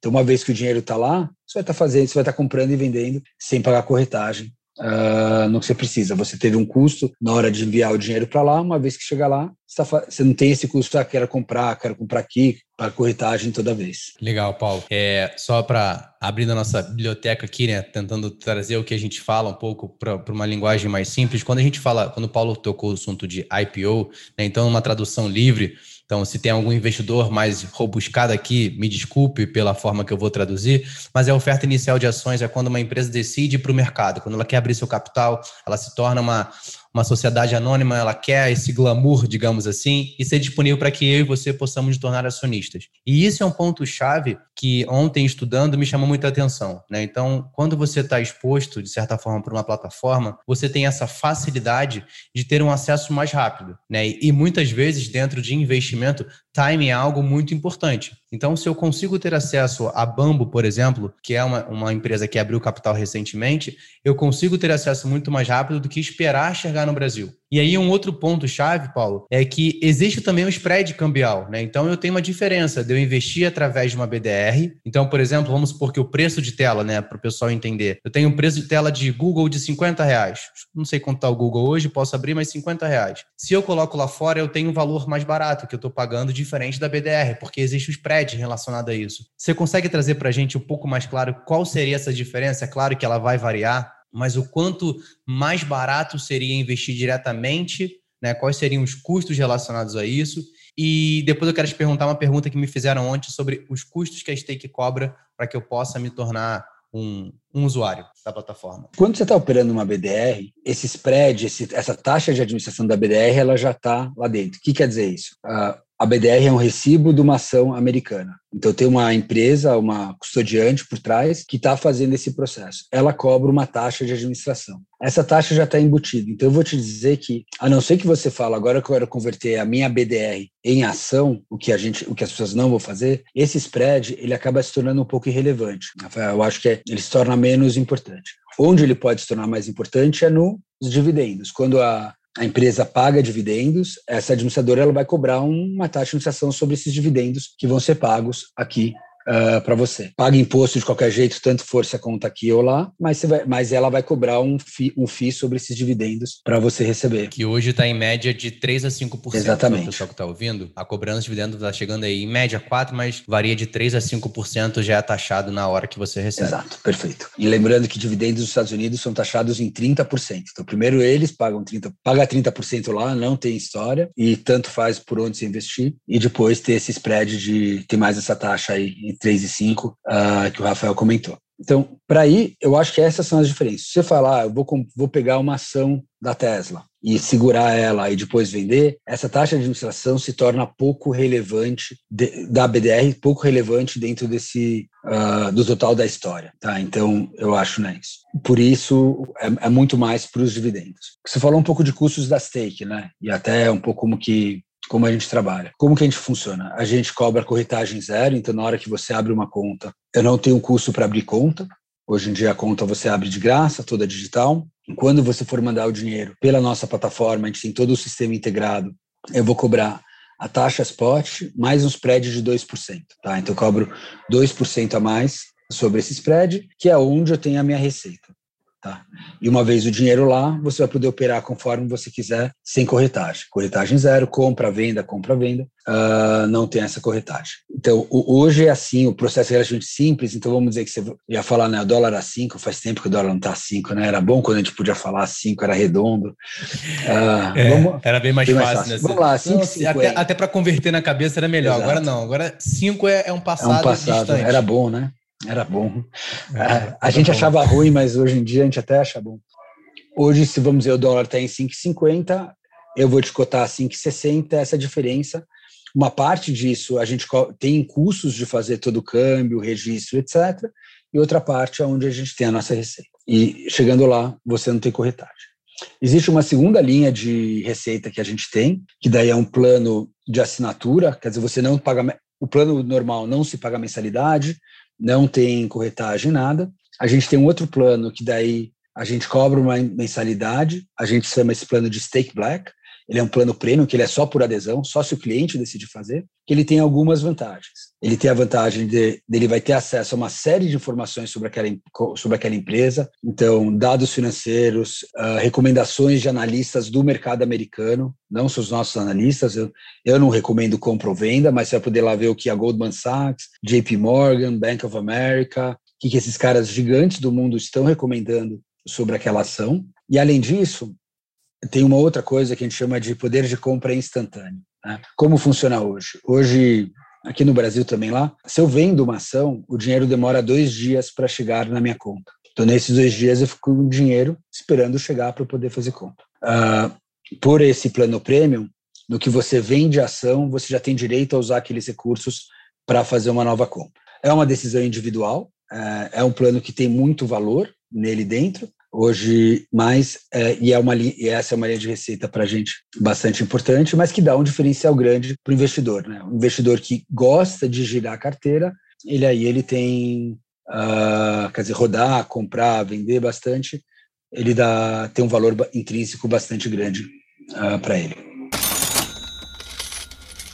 Então, uma vez que o dinheiro está lá, você vai estar tá fazendo, você vai estar tá comprando e vendendo sem pagar corretagem uh, no que você precisa. Você teve um custo na hora de enviar o dinheiro para lá, uma vez que chegar lá, você, tá, você não tem esse custo, ah, quero comprar, quero comprar aqui, para corretagem toda vez. Legal, Paulo. É, só para abrir a nossa biblioteca aqui, né, tentando trazer o que a gente fala um pouco para uma linguagem mais simples, quando a gente fala, quando o Paulo tocou o assunto de IPO, né, então uma tradução livre, então, se tem algum investidor mais robuscado aqui, me desculpe pela forma que eu vou traduzir, mas a oferta inicial de ações é quando uma empresa decide para o mercado, quando ela quer abrir seu capital, ela se torna uma, uma sociedade anônima, ela quer esse glamour, digamos assim, e ser disponível para que eu e você possamos nos tornar acionistas. E isso é um ponto-chave que ontem, estudando, me chamou muita atenção. Né? Então, quando você está exposto, de certa forma, para uma plataforma, você tem essa facilidade de ter um acesso mais rápido. Né? E muitas vezes, dentro de investimento, timing é algo muito importante. Então, se eu consigo ter acesso a Bambo, por exemplo, que é uma, uma empresa que abriu capital recentemente, eu consigo ter acesso muito mais rápido do que esperar chegar no Brasil. E aí, um outro ponto-chave, Paulo, é que existe também o spread cambial, né? Então, eu tenho uma diferença de eu investir através de uma BDR. Então, por exemplo, vamos supor que o preço de tela, né, para o pessoal entender, eu tenho um preço de tela de Google de 50 reais. Não sei quanto está o Google hoje, posso abrir, mas 50 reais. Se eu coloco lá fora, eu tenho um valor mais barato que eu estou pagando diferente da BDR, porque existe o spread relacionado a isso. Você consegue trazer para a gente um pouco mais claro qual seria essa diferença? É claro que ela vai variar, mas o quanto mais barato seria investir diretamente né? Quais seriam os custos relacionados a isso? E depois eu quero te perguntar uma pergunta que me fizeram ontem sobre os custos que a Stake cobra para que eu possa me tornar um, um, usuário da plataforma. Quando você está operando uma BDR, esse spread, esse, essa taxa de administração da BDR, ela já está lá dentro. O que quer dizer isso? Uh, a BDR é um recibo de uma ação americana. Então, tem uma empresa, uma custodiante por trás, que está fazendo esse processo. Ela cobra uma taxa de administração. Essa taxa já está embutida. Então, eu vou te dizer que, a não ser que você fale, agora que eu quero converter a minha BDR em ação, o que, a gente, o que as pessoas não vão fazer, esse spread ele acaba se tornando um pouco irrelevante. Eu acho que é, ele se torna menos importante. Onde ele pode se tornar mais importante é nos dividendos. Quando a, a empresa paga dividendos, essa administradora ela vai cobrar uma taxa de administração sobre esses dividendos que vão ser pagos aqui uh, ah, para você. Paga imposto de qualquer jeito, tanto for se a conta aqui ou lá, mas, vai, mas ela vai cobrar um FII, um FII sobre esses dividendos para você receber. Que hoje está em média de 3 a 5%. Exatamente. O pessoal que está ouvindo, a cobrança de dividendos está chegando aí em média 4, mas varia de 3 a 5% já é taxado na hora que você recebe. Exato, perfeito. E lembrando que dividendos dos Estados Unidos são taxados em 30%. Então, primeiro eles pagam 30%, paga 30% lá, não tem história, e tanto faz por onde você investir, e depois ter esse spread de ter mais essa taxa aí 3 e 5 uh, ah, que o Rafael comentou. Então, para aí, eu acho que essas são as diferenças. Se você falar, ah, eu vou, vou pegar uma ação da Tesla e segurar ela e depois vender, essa taxa de administração se torna pouco relevante de, da BDR, pouco relevante dentro desse uh, do total da história, tá? Então, eu acho né, isso. Por isso, é, é muito mais para os dividendos. Você falou um pouco de custos da stake, né? E até um pouco como que como a gente trabalha. Como que a gente funciona? A gente cobra corretagem zero, então na hora que você abre uma conta, eu não tenho custo para abrir conta. Hoje em dia a conta você abre de graça, toda digital. Quando você for mandar o dinheiro pela nossa plataforma, a gente tem todo o sistema integrado. Eu vou cobrar a taxa spot mais um spread de 2%, tá? Então eu cobro 2% a mais sobre esse spread, que é onde eu tenho a minha receita. Tá? E uma vez o dinheiro lá, você vai poder operar conforme você quiser, sem corretagem. Corretagem zero, compra, venda, compra, venda, uh, não tem essa corretagem. Então, o, hoje é assim, o processo é relativamente simples, então vamos dizer que você ia falar, né, o dólar a 5, faz tempo que o dólar não está a 5, né? Era bom quando a gente podia falar 5, era redondo. Uh, é, vamos, era bem mais, bem fácil, fácil. Né? Vamos lá, 5, Até, até para converter na cabeça era melhor, Exato. agora não, agora 5 é, é, um passado É um passado, distante. era bom, né? Era bom. É, a, a gente bom. achava ruim, mas hoje em dia a gente até acha bom. Hoje, se vamos dizer, o dólar está em 5,50, eu vou te cotar 5,60, essa diferença. Uma parte disso a gente tem custos de fazer todo o câmbio, registro, etc. E outra parte é onde a gente tem a nossa receita. E chegando lá, você não tem corretagem. Existe uma segunda linha de receita que a gente tem, que daí é um plano de assinatura, quer dizer, você não paga o plano normal não se paga mensalidade, não tem corretagem, nada. A gente tem um outro plano que daí a gente cobra uma mensalidade, a gente chama esse plano de Stake Black, ele é um plano premium, que ele é só por adesão, só se o cliente decide fazer, que ele tem algumas vantagens. Ele tem a vantagem de, ele vai ter acesso a uma série de informações sobre aquela, sobre aquela empresa, então, dados financeiros, uh, recomendações de analistas do mercado americano, não são os nossos analistas, eu, eu não recomendo compra ou venda, mas você vai poder lá ver o que a Goldman Sachs, JP Morgan, Bank of America, o que, que esses caras gigantes do mundo estão recomendando sobre aquela ação. E, além disso, tem uma outra coisa que a gente chama de poder de compra instantâneo. Né? Como funciona hoje? Hoje, aqui no Brasil também lá, se eu vendo uma ação, o dinheiro demora dois dias para chegar na minha conta. Então, nesses dois dias, eu fico com dinheiro esperando chegar para poder fazer compra. Uh, por esse plano premium, no que você vende a ação, você já tem direito a usar aqueles recursos para fazer uma nova compra. É uma decisão individual, uh, é um plano que tem muito valor nele dentro, hoje mais, é, e, é uma, e essa é uma linha de receita para a gente bastante importante, mas que dá um diferencial grande para o investidor. Né? Um investidor que gosta de girar a carteira, ele aí ele tem, uh, quer dizer, rodar, comprar, vender bastante, ele dá, tem um valor intrínseco bastante grande uh, para ele.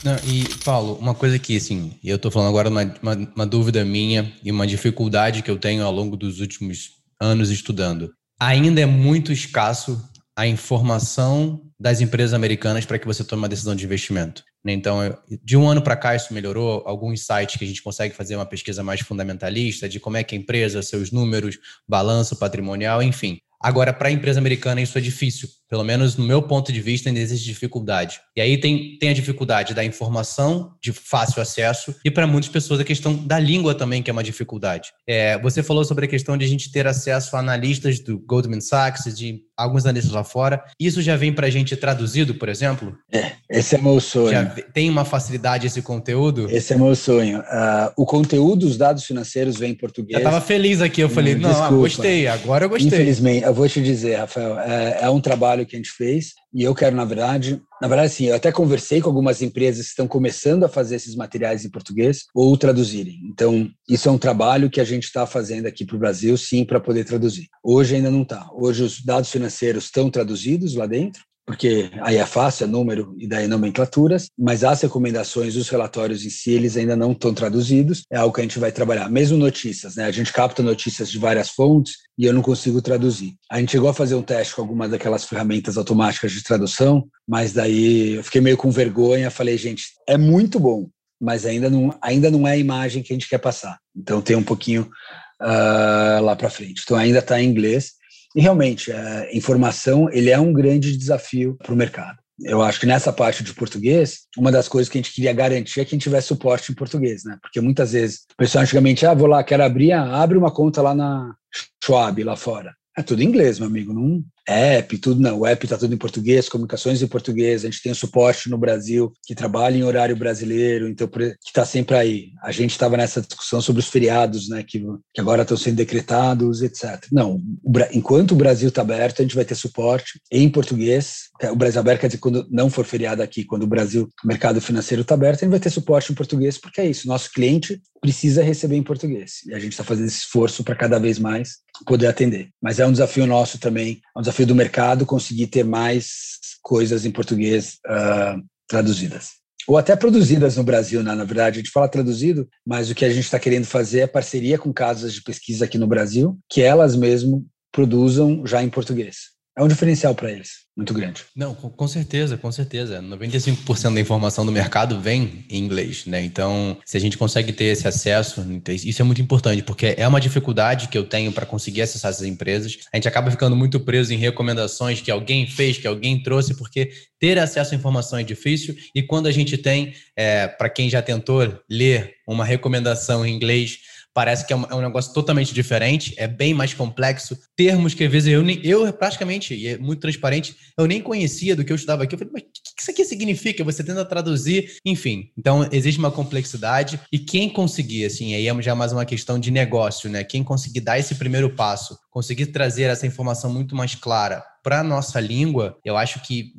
Não, e, Paulo, uma coisa que, assim, eu estou falando agora uma, uma, uma dúvida minha e uma dificuldade que eu tenho ao longo dos últimos anos estudando ainda é muito escasso a informação das empresas americanas para que você tome uma decisão de investimento. Então, de um ano para cá, isso melhorou. Alguns sites que a gente consegue fazer uma pesquisa mais fundamentalista de como é que a empresa, seus números, balanço patrimonial, enfim. Agora, para a empresa americana, isso é difícil, Pelo menos no meu ponto de vista, ainda existe dificuldade. E aí tem, tem a dificuldade da informação de fácil acesso e para muitas pessoas a questão da língua também, que é uma dificuldade. É, você falou sobre a questão de a gente ter acesso a analistas do Goldman Sachs, de alguns analistas lá fora. Isso já vem para a gente traduzido, por exemplo? É, esse é meu sonho. Já tem uma facilidade esse conteúdo? Esse é meu sonho. Uh, o conteúdo, os dados financeiros vem em português. Eu estava feliz aqui, eu falei, não, não gostei, agora eu gostei. Infelizmente, eu vou te dizer, Rafael, é, é um trabalho que a gente fez e eu quero, na verdade, na verdade, sim, eu até conversei com algumas empresas que estão começando a fazer esses materiais em português ou traduzirem. Então, isso é um trabalho que a gente está fazendo aqui para o Brasil, sim, para poder traduzir. Hoje ainda não está. Hoje os dados financeiros estão traduzidos lá dentro, porque aí é fácil, é número e daí nomenclaturas, mas as recomendações, os relatórios em si, eles ainda não estão traduzidos, é algo que a gente vai trabalhar. Mesmo notícias, né? A gente capta notícias de várias fontes e eu não consigo traduzir. A gente chegou a fazer um teste com algumas daquelas ferramentas automáticas de tradução, mas daí eu fiquei meio com vergonha, falei, gente, é muito bom, mas ainda não, ainda não é a imagem que a gente quer passar. Então tem um pouquinho uh, lá para frente. Então ainda está em inglês, e realmente, a informação ele é um grande desafio para o mercado. Eu acho que nessa parte de português, uma das coisas que a gente queria garantir é que a gente tivesse suporte em português, né? Porque muitas vezes o pessoal antigamente, ah, vou lá, quero abrir, ah, abre uma conta lá na Schwab, lá fora. É tudo em inglês, meu amigo. Não, app, tudo não. O app está tudo em português, comunicações em português. A gente tem o suporte no Brasil que trabalha em horário brasileiro, então que está sempre aí. A gente estava nessa discussão sobre os feriados, né, que, que agora estão sendo decretados, etc. Não, o, enquanto o Brasil está aberto, a gente vai ter suporte em português. O Brasil aberto quer dizer quando não for feriado aqui, quando o Brasil, o mercado financeiro está aberto, a gente vai ter suporte em português, porque é isso. Nosso cliente precisa receber em português e a gente está fazendo esse esforço para cada vez mais poder atender. Mas é um desafio nosso também, é um desafio do mercado conseguir ter mais coisas em português uh, traduzidas. Ou até produzidas no Brasil, né? na verdade. A gente fala traduzido, mas o que a gente está querendo fazer é parceria com casas de pesquisa aqui no Brasil, que elas mesmo produzam já em português é um diferencial para eles, muito grande. Não, com, certeza, com certeza. 95% da informação do mercado vem em inglês, né? Então, se a gente consegue ter esse acesso, isso é muito importante, porque é uma dificuldade que eu tenho para conseguir acessar essas empresas. A gente acaba ficando muito preso em recomendações que alguém fez, que alguém trouxe, porque ter acesso à informação é difícil. E quando a gente tem, é, para quem já tentou ler uma recomendação em inglês, parece que é um, é um, negócio totalmente diferente, é bem mais complexo. Termos que às vezes eu, nem, eu praticamente, e é muito transparente, eu nem conhecia do que eu estudava aqui. Eu falei, mas o que, isso aqui significa? Você tenta traduzir, enfim. Então, existe uma complexidade e quem conseguir, assim, aí é já mais uma questão de negócio, né? Quem conseguir dar esse primeiro passo, conseguir trazer essa informação muito mais clara para nossa língua, eu acho que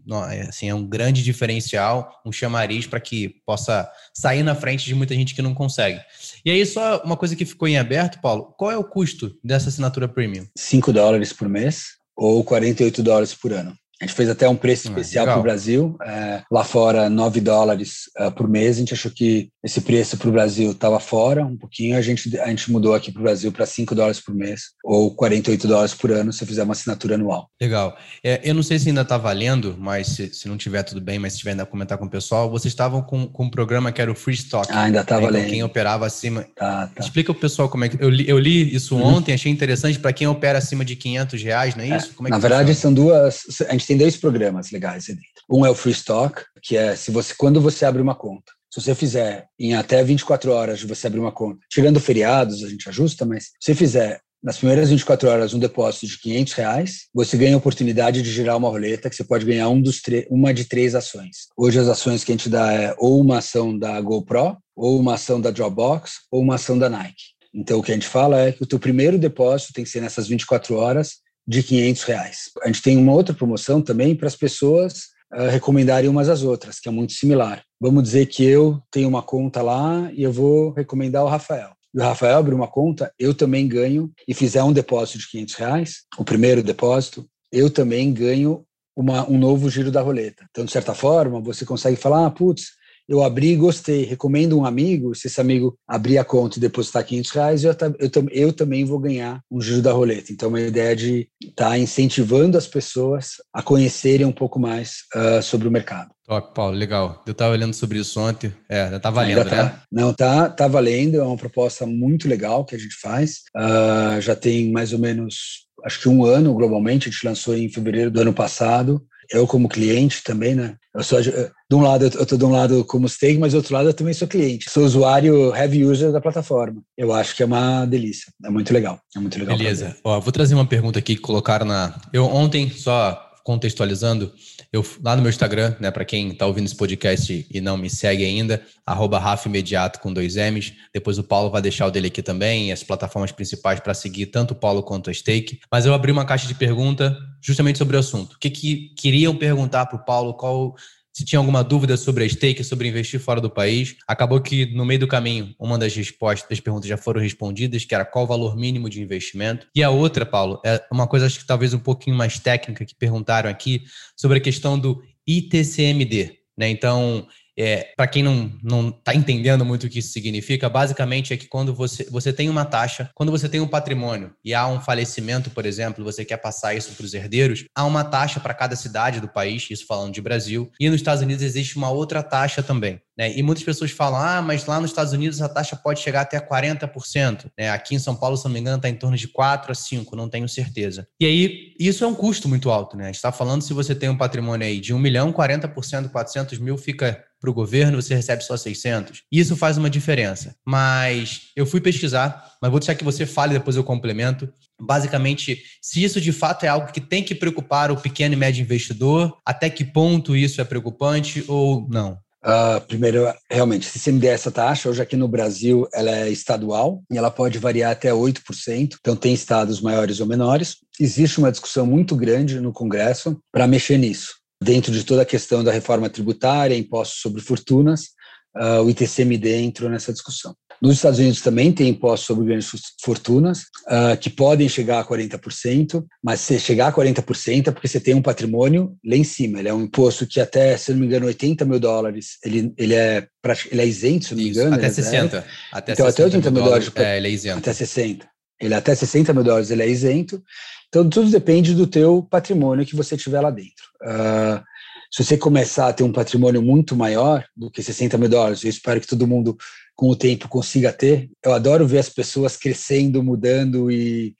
assim, é um grande diferencial, um chamariz para que possa sair na frente de muita gente que não consegue. E aí, só uma coisa que ficou em aberto, Paulo, qual é o custo dessa assinatura premium? 5 dólares por mês ou 48 dólares por ano. A gente fez até um preço ah, especial para o Brasil. É, lá fora, 9 dólares uh, por mês. A gente achou que esse preço para o Brasil estava fora um pouquinho. A gente, a gente mudou aqui para o Brasil para 5 dólares por mês ou 48 dólares por ano se fizer uma assinatura anual. Legal. É, eu não sei se ainda está valendo, mas se, se, não tiver, tudo bem. Mas se tiver ainda comentar com o pessoal, vocês estavam com, com um programa que era o Free Stock. Ah, ainda está né? valendo. Então, quem operava acima. Tá, tá. Explica o pessoal como é que. Eu li, eu li isso uhum. ontem, achei interessante para quem opera acima de 500 reais, não é, é isso? É, na verdade, funciona? são duas. A gente tem dois programas legais dentro. Um é o Free Stock, que é se você quando você abre uma conta, se você fizer em até 24 horas você abrir uma conta, tirando feriados, a gente ajusta, mas se você fizer nas primeiras 24 horas um depósito de 500 reais, você ganha a oportunidade de girar uma roleta que você pode ganhar um dos uma de três ações. Hoje as ações que a gente dá é ou uma ação da GoPro, ou uma ação da Dropbox, ou uma ação da Nike. Então o que a gente fala é que o teu primeiro depósito tem que ser nessas 24 horas de 500 reais. A gente tem uma outra promoção também para as pessoas uh, recomendarem umas às outras, que é muito similar. Vamos dizer que eu tenho uma conta lá e eu vou recomendar o Rafael. E o Rafael abre uma conta, eu também ganho e fizer um depósito de 500 reais, o primeiro depósito, eu também ganho uma, um novo giro da roleta. Então, de certa forma, você consegue falar, ah, putz, eu abri e gostei, recomendo um amigo, se esse amigo abrir a conta e depositar 500 reais, eu, eu, eu também vou ganhar um giro da roleta. Então, uma ideia de estar tá incentivando as pessoas a conhecerem um pouco mais uh, sobre o mercado. Top, Paulo, legal. Eu estava olhando sobre isso ontem. É, já tá valendo, tá, né? Não, tá, tá valendo. É uma proposta muito legal que a gente faz. Uh, já tem mais ou menos acho que um ano globalmente, a gente lançou em fevereiro do ano passado. Eu como cliente também, né? Eu sou de um lado eu tô de um lado como stake, mas do outro lado eu também sou cliente. Sou usuário heavy user da plataforma. Eu acho que é uma delícia. É muito legal. É muito legal. Beleza. Ó, vou trazer uma pergunta aqui que colocaram na. Eu ontem só contextualizando, eu lá no meu Instagram, né, para quem está ouvindo esse podcast e não me segue ainda, arroba Rafa Imediato com dois M's. Depois o Paulo vai deixar o dele aqui também, as plataformas principais para seguir tanto o Paulo quanto a Stake. Mas eu abri uma caixa de pergunta justamente sobre o assunto. O que, que queriam perguntar para o Paulo? Qual se tinha alguma dúvida sobre a stake, sobre investir fora do país. Acabou que, no meio do caminho, uma das respostas, das perguntas já foram respondidas, que era qual o valor mínimo de investimento. E a outra, Paulo, é uma coisa acho que talvez um pouquinho mais técnica que perguntaram aqui sobre a questão do ITCMD. Né? Então, é, para quem não está entendendo muito o que isso significa, basicamente é que quando você, você tem uma taxa, quando você tem um patrimônio e há um falecimento, por exemplo, você quer passar isso para os herdeiros, há uma taxa para cada cidade do país, isso falando de Brasil, e nos Estados Unidos existe uma outra taxa também. Né? E muitas pessoas falam, ah, mas lá nos Estados Unidos a taxa pode chegar até 40%. Né? Aqui em São Paulo, se não me engano, está em torno de 4 a 5, não tenho certeza. E aí, isso é um custo muito alto. Né? A gente está falando se você tem um patrimônio aí de 1 milhão, 40%, 400 mil fica para o governo, você recebe só 600. Isso faz uma diferença. Mas eu fui pesquisar, mas vou deixar que você fale, depois eu complemento. Basicamente, se isso de fato é algo que tem que preocupar o pequeno e médio investidor, até que ponto isso é preocupante ou não? Uh, primeiro, realmente, se você me der essa taxa, hoje aqui no Brasil ela é estadual e ela pode variar até 8%, então tem estados maiores ou menores. Existe uma discussão muito grande no Congresso para mexer nisso dentro de toda a questão da reforma tributária, impostos sobre fortunas, uh, o ITCMD entrou nessa discussão. Nos Estados Unidos também tem impostos sobre grandes fortunas, uh, que podem chegar a 40%, mas se chegar a 40% é porque você tem um patrimônio lá em cima. Ele é um imposto que até, se não me engano, 80 mil dólares, ele, ele, é, ele é isento, se não me engano. Até 60. É até então, 60 até 80 mil dólares. dólares é, ele é isento. Até 60. Ele é até 60 mil dólares ele é isento. Então, tudo depende do teu patrimônio que você tiver lá dentro. Uh, se você começar a ter um patrimônio muito maior do que 60 mil dólares, eu espero que todo mundo, com o tempo, consiga ter. Eu adoro ver as pessoas crescendo, mudando e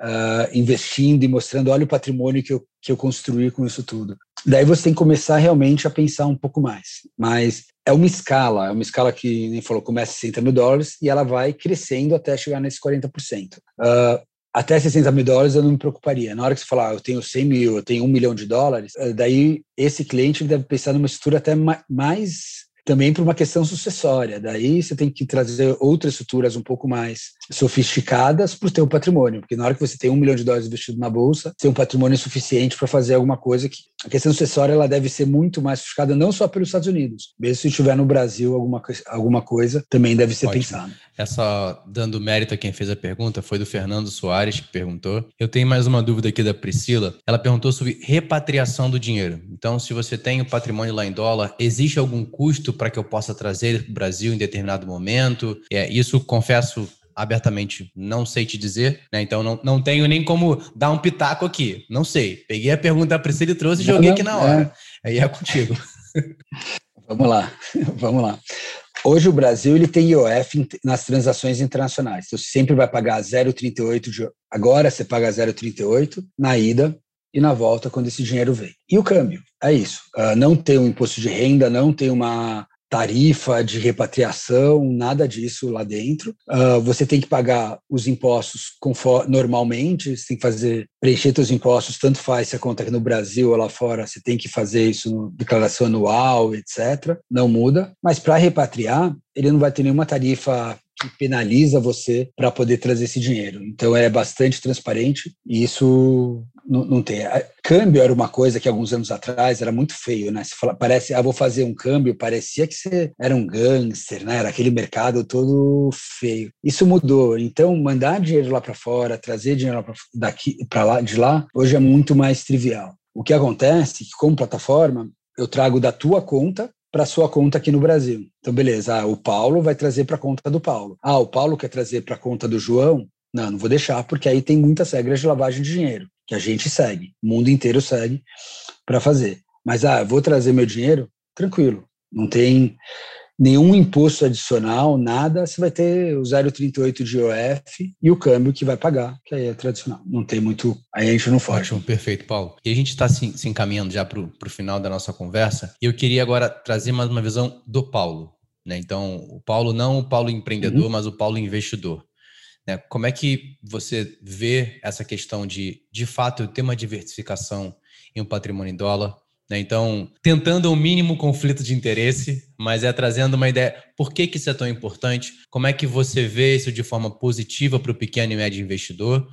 uh, investindo e mostrando, olha o patrimônio que eu, que eu construí com isso tudo. Daí você tem que começar realmente a pensar um pouco mais. Mas é uma escala, é uma escala que, nem falou, começa 60 mil dólares e ela vai crescendo até chegar nesse 40%. Uh, até 60 mil dólares eu não me preocuparia. Na hora que você falar, ah, eu tenho 100 mil, eu tenho um milhão de dólares, eh, daí esse cliente deve pensar numa estrutura até mais também por uma questão sucessória. Daí você tem que trazer outras estruturas um pouco mais sofisticadas para o teu patrimônio, porque na hora que você tem um milhão de dólares investido na bolsa, tem um patrimônio suficiente para fazer alguma coisa que a questão sucessória ela deve ser muito mais sofisticada não só pelos Estados Unidos, mesmo se estiver no Brasil alguma, alguma coisa também deve ser Ótimo. pensado. Essa dando mérito a quem fez a pergunta foi do Fernando Soares que perguntou. Eu tenho mais uma dúvida aqui da Priscila. Ela perguntou sobre repatriação do dinheiro. Então, se você tem o patrimônio lá em dólar, existe algum custo para que eu possa trazer para o Brasil em determinado momento? É, isso confesso abertamente não sei te dizer, né? Então não, não tenho nem como dar um pitaco aqui. Não sei. Peguei a pergunta da Priscila e trouxe e joguei aqui na hora. É. Aí é contigo. [LAUGHS] Vamos lá, [LAUGHS] vamos lá. Hoje o Brasil ele tem IOF nas transações internacionais. Então, você sempre vai pagar 0,38 de agora você paga 0,38 na ida e na volta quando esse dinheiro vem. E o câmbio, é isso. Uh, não tem um imposto de renda, não tem uma tarifa de repatriação, nada disso lá dentro. Uh, você tem que pagar os impostos conforme, normalmente, você tem que fazer, preencher seus impostos, tanto faz se a conta aqui no Brasil ou lá fora, você tem que fazer isso no declaração anual, etc. Não muda. Mas para repatriar, ele não vai ter nenhuma tarifa que penaliza você para poder trazer esse dinheiro. Então é bastante transparente e isso não, tem. Câmbio era uma coisa que alguns anos atrás era muito feio, né? Você fala, parece, ah, vou fazer um câmbio, parecia que você era um gangster, né? Era aquele mercado todo feio. Isso mudou. Então mandar dinheiro lá para fora, trazer dinheiro pra, daqui para lá, de lá, hoje é muito mais trivial. O que acontece é que como plataforma eu trago da tua conta para sua conta aqui no Brasil. Então, beleza, ah, o Paulo vai trazer para a conta do Paulo. Ah, o Paulo quer trazer para a conta do João? Não, não vou deixar, porque aí tem muitas regras de lavagem de dinheiro que a gente segue, o mundo inteiro segue para fazer. Mas, ah, vou trazer meu dinheiro? Tranquilo, não tem. Nenhum imposto adicional, nada, você vai ter o 0,38 de IOF e o câmbio que vai pagar, que aí é tradicional. Não tem muito, aí a gente não foge. Ótimo, perfeito, Paulo. E a gente está se, se, encaminhando já para o final da nossa conversa, e eu queria agora trazer mais uma visão do Paulo. Né? Então, o Paulo não o Paulo empreendedor, uhum. mas o Paulo investidor. Né? Como é que você vê essa questão de, de fato, ter uma diversificação em um patrimônio em dólar? Né? Então, tentando o um mínimo conflito de interesse, mas é trazendo uma ideia. Por que, que isso é tão importante? Como é que você vê isso de forma positiva para o pequeno e médio investidor?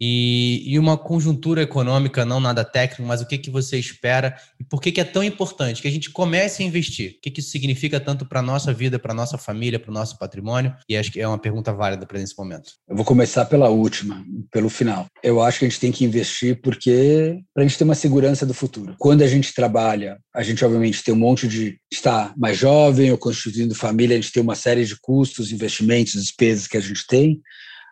E, e, uma conjuntura econômica, não nada técnico, mas o que, que você espera e por que, que é tão importante que a gente comece a investir? O que, que isso significa tanto para a nossa vida, para a nossa família, para o nosso patrimônio? E acho que é uma pergunta válida para esse momento. Eu vou começar pela última, pelo final. Eu acho que a gente tem que investir porque para a gente ter uma segurança do futuro. Quando a gente trabalha, a gente obviamente tem um monte de estar mais jovem ou constituindo família, a gente tem uma série de custos, investimentos, despesas que a gente tem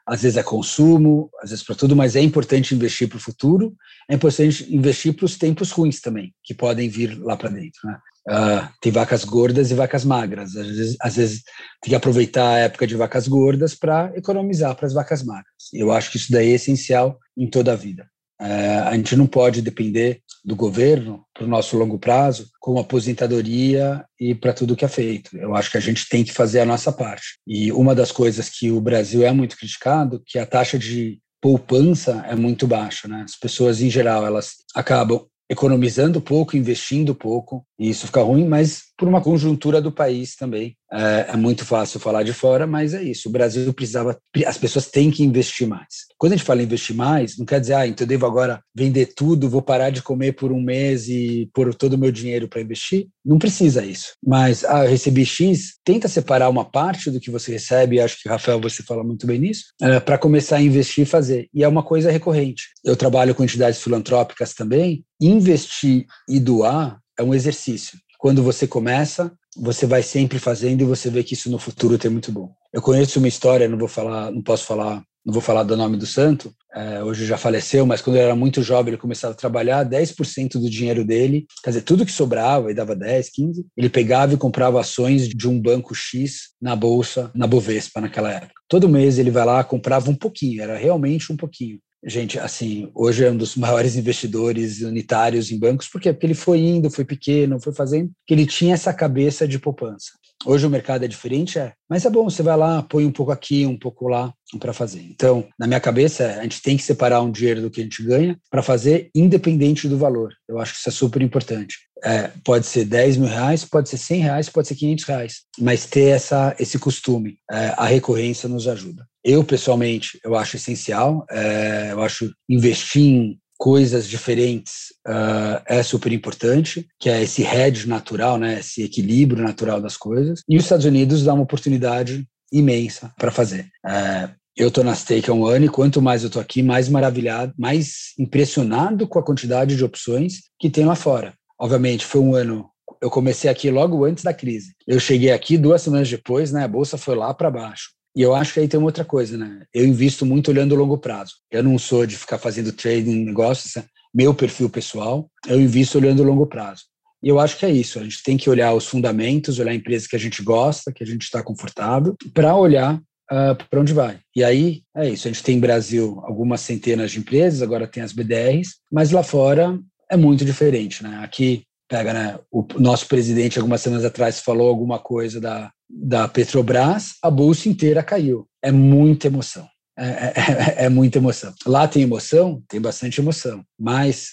às vezes é consumo, às vezes para tudo, mas é importante investir para o futuro, é importante investir para os tempos ruins também, que podem vir lá para dentro. Né? Uh, tem vacas gordas e vacas magras. Às vezes, às vezes tem que aproveitar a época de vacas gordas para economizar para as vacas magras. Eu acho que isso daí é essencial em toda a vida. É, a gente não pode depender do governo para o nosso longo prazo com aposentadoria e para tudo que é feito. Eu acho que a gente tem que fazer a nossa parte. E uma das coisas que o Brasil é muito criticado, que a taxa de poupança é muito baixa, né? As pessoas em geral elas acabam economizando pouco, investindo pouco, e isso fica ruim, mas por uma conjuntura do país também. É, é, muito fácil falar de fora, mas é isso. O Brasil precisava, as pessoas têm que investir mais. Quando a gente fala investir mais, não quer dizer, ah, então eu devo agora vender tudo, vou parar de comer por um mês e pôr todo o meu dinheiro para investir. Não precisa isso. Mas, ah, eu recebi X, tenta separar uma parte do que você recebe, acho que, Rafael, você fala muito bem nisso, é, para começar a investir e fazer. E é uma coisa recorrente. Eu trabalho com entidades filantrópicas também. Investir e doar é um exercício. Quando você começa, você vai sempre fazendo e você vê que isso no futuro tem muito bom. Eu conheço uma história, não vou falar, não posso falar, não vou falar do nome do santo, é, hoje já faleceu, mas quando ele era muito jovem, ele começava a trabalhar, 10% do dinheiro dele, quer dizer, tudo que sobrava, e dava 10, 15, ele pegava e comprava ações de um banco X na bolsa, na Bovespa naquela época. Todo mês ele vai lá, comprava um pouquinho, era realmente um pouquinho. Gente, assim, hoje é um dos maiores investidores unitários em bancos, por quê? Porque ele foi indo, foi pequeno, foi fazendo, que ele tinha essa cabeça de poupança. Hoje o mercado é diferente, é, mas é bom, você vai lá, põe um pouco aqui, um pouco lá para fazer. Então, na minha cabeça, a gente tem que separar um dinheiro do que a gente ganha para fazer independente do valor. Eu acho que isso é super importante. É, pode ser 10 mil reais, pode ser 100 reais, pode ser 500 reais, mas ter essa, esse costume, é, a recorrência nos ajuda. Eu, pessoalmente, eu acho essencial, é, eu acho investir em coisas diferentes uh, é super importante, que é esse hedge natural, né, esse equilíbrio natural das coisas. E os Estados Unidos dá uma oportunidade imensa para fazer. Uh, eu estou na Stake há um ano e quanto mais eu estou aqui, mais maravilhado, mais impressionado com a quantidade de opções que tem lá fora. Obviamente, foi um ano. Eu comecei aqui logo antes da crise. Eu cheguei aqui duas semanas depois, né? A bolsa foi lá para baixo. E eu acho que aí tem uma outra coisa, né? Eu invisto muito olhando o longo prazo. Eu não sou de ficar fazendo trading, negócios, é meu perfil pessoal, eu invisto olhando o longo prazo. E eu acho que é isso. A gente tem que olhar os fundamentos, olhar empresas que a gente gosta, que a gente está confortável, para olhar uh, ah, para onde vai. E aí é isso. A gente tem no Brasil algumas centenas de empresas, agora tem as BDRs, mas lá fora é muito diferente, né? Aqui pega, né? O nosso presidente algumas semanas atrás falou alguma coisa da da Petrobras, a bolsa inteira caiu. É muita emoção. É, é, [LAUGHS] é, é, muita emoção. Lá tem emoção? Tem bastante emoção, mas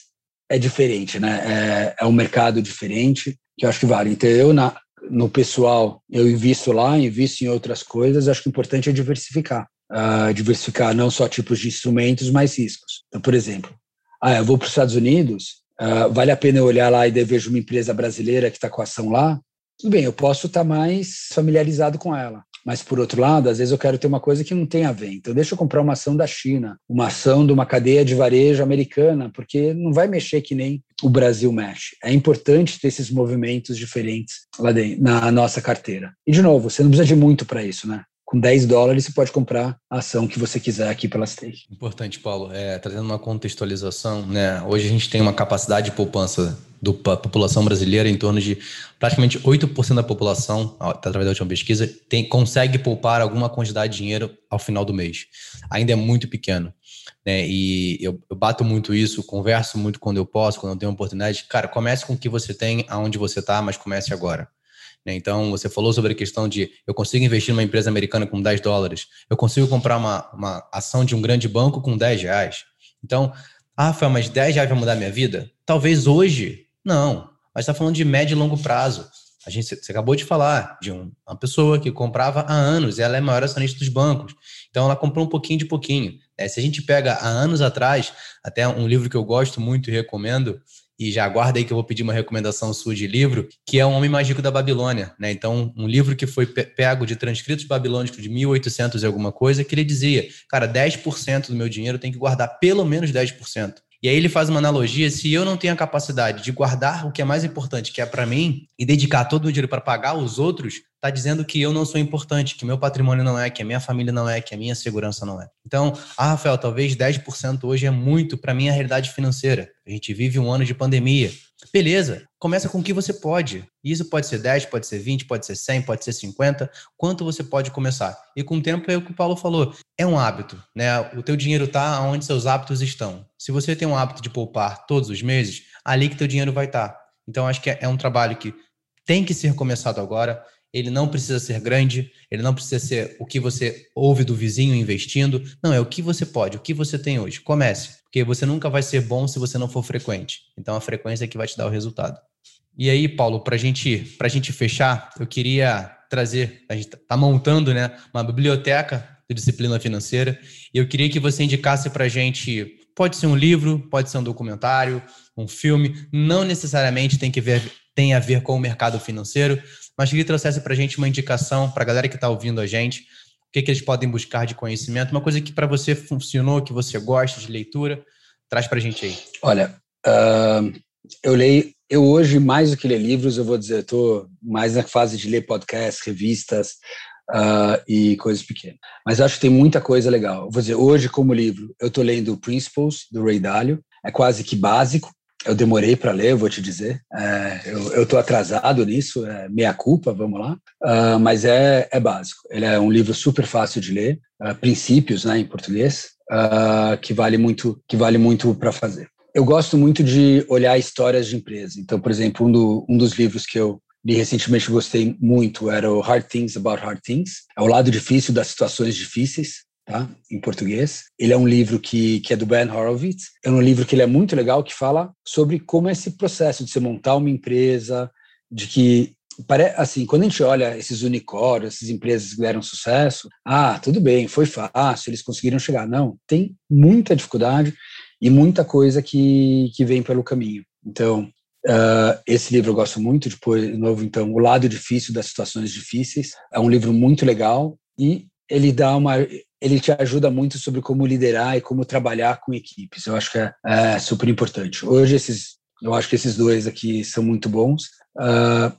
é diferente, né? É, é um mercado diferente que eu acho que vale. Então, eu, na, no pessoal, eu invisto lá, invisto em outras coisas, acho que o importante é diversificar. Uh, diversificar não só tipos de instrumentos, mas riscos. Então, por exemplo, ah, eu vou para os Estados Unidos, uh, vale a pena eu olhar lá e vejo uma empresa brasileira que está com ação lá, tudo bem, eu posso estar mais familiarizado com ela. Mas, por outro lado, às vezes eu quero ter uma coisa que não tem a ver. Então, deixa eu comprar uma ação da China, uma ação de uma cadeia de varejo americana, porque não vai mexer que nem o Brasil mexe. É importante ter esses movimentos diferentes lá dentro, na nossa carteira. E, de novo, você não precisa de muito para isso, né? Com 10 dólares você pode comprar a ação que você quiser aqui pela Stake. Importante, Paulo. É, trazendo uma contextualização, né? Hoje a gente tem uma capacidade de poupança da população brasileira, em torno de praticamente 8% da população, através da última pesquisa, tem, consegue poupar alguma quantidade de dinheiro ao final do mês. Ainda é muito pequeno. Né? E eu, eu, bato muito isso, converso muito quando eu posso, quando eu tenho oportunidade. Cara, comece com o que você tem, aonde você está, mas comece agora. Né? Então, você falou sobre a questão de eu consigo investir numa empresa americana com 10 dólares, eu consigo comprar uma, uma ação de um grande banco com 10 reais. Então, ah, Rafael, mas 10 reais vai mudar minha vida? Talvez hoje, não. Mas está falando de médio e longo prazo. A gente, você acabou de falar de um, uma pessoa que comprava há anos, e ela é maior acionista dos bancos. Então, ela comprou um pouquinho de pouquinho. É, se a gente pega há anos atrás, até um livro que eu gosto muito e recomendo, e já aguarda aí que eu vou pedir uma recomendação sua de livro, que é O Homem Mágico da Babilônia. Né? Então, um livro que foi pego de transcritos babilônicos de 1800 e alguma coisa, que ele dizia, cara, 10% do meu dinheiro tem que guardar pelo menos 10%. E aí ele faz uma analogia: se eu não tenho a capacidade de guardar o que é mais importante, que é para mim, e dedicar todo o dinheiro para pagar os outros, está dizendo que eu não sou importante, que meu patrimônio não é, que a minha família não é, que a minha segurança não é. Então, ah, Rafael, talvez 10% hoje é muito para minha realidade financeira. A gente vive um ano de pandemia. Beleza, começa com o que você pode. Isso pode ser 10, pode ser 20, pode ser 100, pode ser 50. Quanto você pode começar? E com o tempo é o que o Paulo falou, é um hábito, né? O teu dinheiro está onde seus hábitos estão. Se você tem um hábito de poupar todos os meses, ali que teu dinheiro vai estar. Tá. Então acho que é, é um trabalho que tem que ser começado agora. Ele não precisa ser grande, ele não precisa ser o que você ouve do vizinho investindo. Não, é o que você pode, o que você tem hoje. Comece. Porque você nunca vai ser bom se você não for frequente. Então a frequência é que vai te dar o resultado. E aí, Paulo, para gente, a gente fechar, eu queria trazer, a gente está montando né, uma biblioteca de disciplina financeira, e eu queria que você indicasse para a gente, pode ser um livro, pode ser um documentário, um filme, não necessariamente tem que ver, tem a ver com o mercado financeiro, mas que trouxesse para a gente uma indicação para a galera que está ouvindo a gente, o que, que eles podem buscar de conhecimento, uma coisa que para você funcionou, que você gosta de leitura, traz para a gente aí. Olha, uh, eu leio, eu hoje, mais do que ler livros, eu vou dizer, estou mais na fase de ler podcasts, revistas uh, e coisas pequenas. Mas acho que tem muita coisa legal. vou dizer, hoje, como livro, eu estou lendo Principles, do Ray Dalio, é quase que básico, eu demorei para ler, vou te dizer. É, eu estou atrasado nisso, é meia culpa, vamos lá. Uh, mas é, é básico. Ele é um livro super fácil de ler, uh, princípios, né, em português, uh, que vale muito, que vale muito para fazer. Eu gosto muito de olhar histórias de empresa. Então, por exemplo, um, do, um dos livros que eu li recentemente gostei muito era o Hard Things About Hard Things. É o lado difícil das situações difíceis tá? em português. Ele é um livro que, que é do Ben Horowitz. É um livro que ele é muito legal, que fala sobre como é esse processo de você montar uma empresa, de que assim, quando a gente olha esses unicórnios, essas empresas que deram sucesso, ah, tudo bem, foi fácil, eles conseguiram chegar. Não, tem muita dificuldade e muita coisa que, que vem pelo caminho. Então, uh, esse livro eu gosto muito. Depois, de novo, então, O Lado Difícil das Situações Difíceis. É um livro muito legal e ele dá uma ele te ajuda muito sobre como liderar e como trabalhar com equipes. Eu acho que é, é super importante. Hoje, esses, eu acho que esses dois aqui são muito bons. Uh,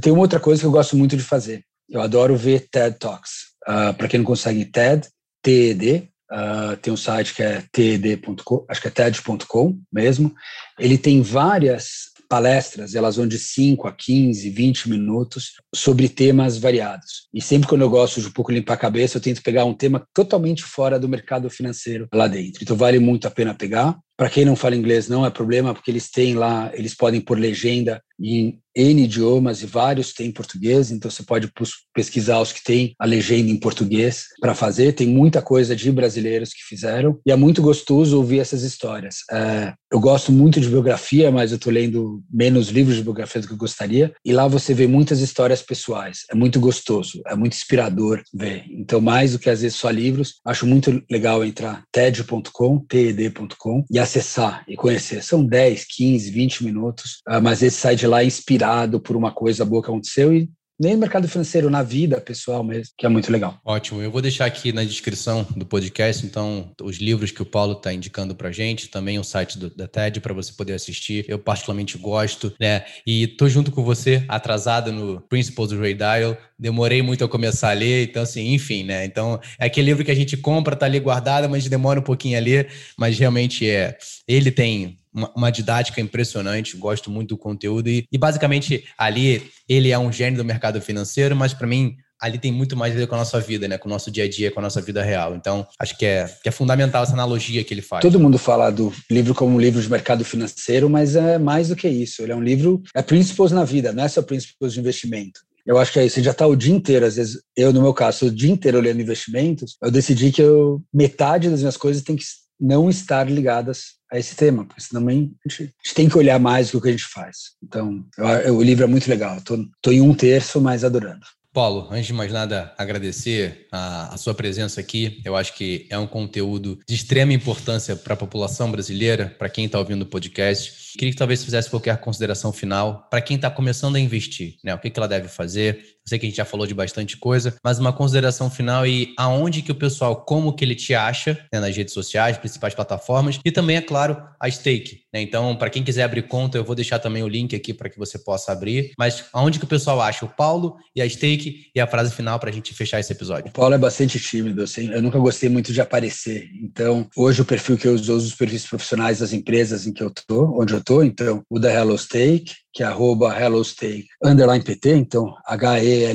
tem uma outra coisa que eu gosto muito de fazer. Eu adoro ver TED Talks. Uh, Para quem não consegue TED, TED, uh, tem um site que é ted.com, acho que é TED.com mesmo. Ele tem várias palestras, elas vão de 5 a 15, 20 minutos sobre temas variados. E sempre quando eu gosto de um pouco limpar a cabeça, eu tento pegar um tema totalmente fora do mercado financeiro lá dentro. Então vale muito a pena pegar. Para quem não fala inglês, não é problema, porque eles têm lá, eles podem pôr legenda em N idiomas e vários têm português, então você pode pesquisar os que têm a legenda em português para fazer. Tem muita coisa de brasileiros que fizeram e é muito gostoso ouvir essas histórias. É, eu gosto muito de biografia, mas eu estou lendo menos livros de biografia do que eu gostaria, e lá você vê muitas histórias pessoais. É muito gostoso, é muito inspirador ver. Então, mais do que às vezes só livros, acho muito legal entrar ted.com, ted.com e acessar e conhecer. São 10, 15, 20 minutos, ah, mas esse sai de lá inspirado por uma coisa boa que aconteceu e nem no mercado financeiro, na vida pessoal mesmo, que é muito legal. Ótimo. Eu vou deixar aqui na descrição do podcast, então, os livros que o Paulo está indicando para gente, também o site do, da TED para você poder assistir. Eu particularmente gosto, né? E tô junto com você, atrasado no Principles do Ray Dial. Demorei muito a começar a ler, então, assim, enfim, né? Então, é aquele livro que a gente compra, tá ali guardado, mas demora um pouquinho a ler, mas realmente é. Ele tem uma, uma didática impressionante, gosto muito do conteúdo e, e basicamente ali ele é um gênio do mercado financeiro, mas para mim ali tem muito mais a ver com a nossa vida, né? Com o nosso dia a dia, com a nossa vida real. Então, acho que é, que é fundamental essa analogia que ele faz. Todo mundo fala do livro como um livro de mercado financeiro, mas é mais do que isso. Ele é um livro, é Principles na vida, não é só Principles de investimento. Eu acho que é isso. Você já está o dia inteiro, às vezes, eu, no meu caso, o dia inteiro lendo investimentos, eu decidi que eu, metade das minhas coisas tem que não estar ligadas a esse tema, porque senão a gente, a gente tem que olhar mais do que a gente faz. Então, eu, o livro é muito legal. Estou em um terço, mas adorando. Paulo, antes de mais nada, agradecer a, a, sua presença aqui. Eu acho que é um conteúdo de extrema importância para a população brasileira, para quem está ouvindo o podcast. Queria que talvez fizesse qualquer consideração final para quem está começando a investir, né? O que, que ela deve fazer? Eu sei que a gente já falou de bastante coisa, mas uma consideração final e aonde que o pessoal, como que ele te acha né, nas redes sociais, principais plataformas e também, é claro, a Stake. Né? Então, para quem quiser abrir conta, eu vou deixar também o link aqui para que você possa abrir. Mas aonde que o pessoal acha o Paulo e a Stake e a frase final para a gente fechar esse episódio? O Paulo é bastante tímido, assim, eu nunca gostei muito de aparecer. Então, hoje o perfil que eu uso, os perfis profissionais das empresas em que eu tô, onde eu tô. Então, o da Hello Stake, que é arroba HelloStake underline PT, então H-E-L-L-O-S-T-A-K-E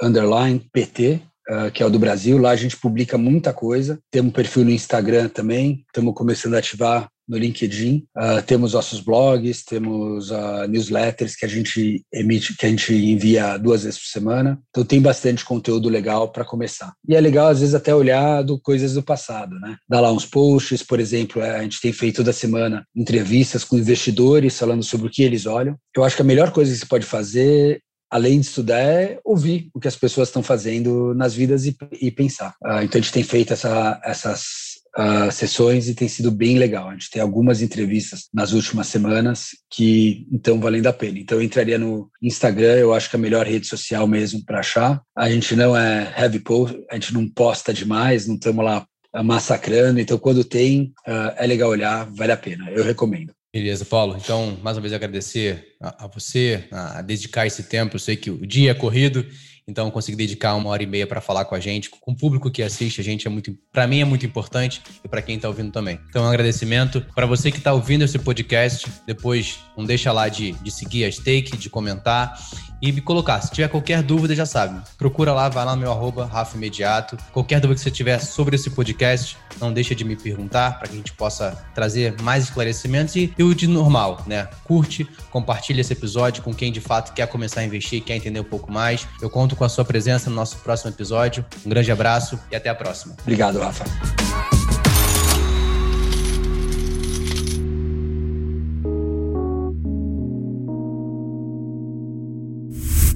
underline PT, uh, que é o do Brasil. Lá a gente publica muita coisa. Temos um perfil no Instagram também, estamos começando a ativar no LinkedIn. Uh, temos nossos blogs, temos uh, newsletters que a gente emite, que a gente envia duas vezes por semana. Então tem bastante conteúdo legal para começar. E é legal às vezes até olhar do, coisas do passado, né? Dá lá uns posts, por exemplo, é, a gente tem feito toda semana entrevistas com investidores falando sobre o que eles olham. Eu acho que a melhor coisa que você pode fazer além de estudar, é ouvir o que as pessoas estão fazendo nas vidas e, e pensar. Uh, então, a gente tem feito essa, essas uh, sessões e tem sido bem legal. A gente tem algumas entrevistas nas últimas semanas que estão valendo a pena. Então, eu entraria no Instagram, eu acho que é a melhor rede social mesmo para achar. A gente não é heavy post, a gente não posta demais, não estamos lá massacrando. Então, quando tem, uh, é legal olhar, vale a pena. Eu recomendo. Beleza, Paulo. Então, mais uma vez agradecer a, a, você, a dedicar esse tempo. Eu sei que o dia é corrido, então conseguir dedicar uma hora e meia para falar com a gente, com o público que assiste a gente é muito, para mim é muito importante e para quem está ouvindo também. Então, um agradecimento para você que está ouvindo esse podcast. Depois, não deixa lá de, de seguir a Stake, de comentar e me colocar. Se tiver qualquer dúvida, já sabe. Procura lá, vai lá no meu arroba, Rafa Imediato. Qualquer dúvida que você tiver sobre esse podcast, não deixa de me perguntar para que a gente possa trazer mais esclarecimentos e, e o de normal, né? Curte, compartilha esse episódio com quem de fato quer começar a investir, quer entender um pouco mais. Eu conto com a sua presença no nosso próximo episódio. Um grande abraço e até a próxima. Obrigado, Rafa.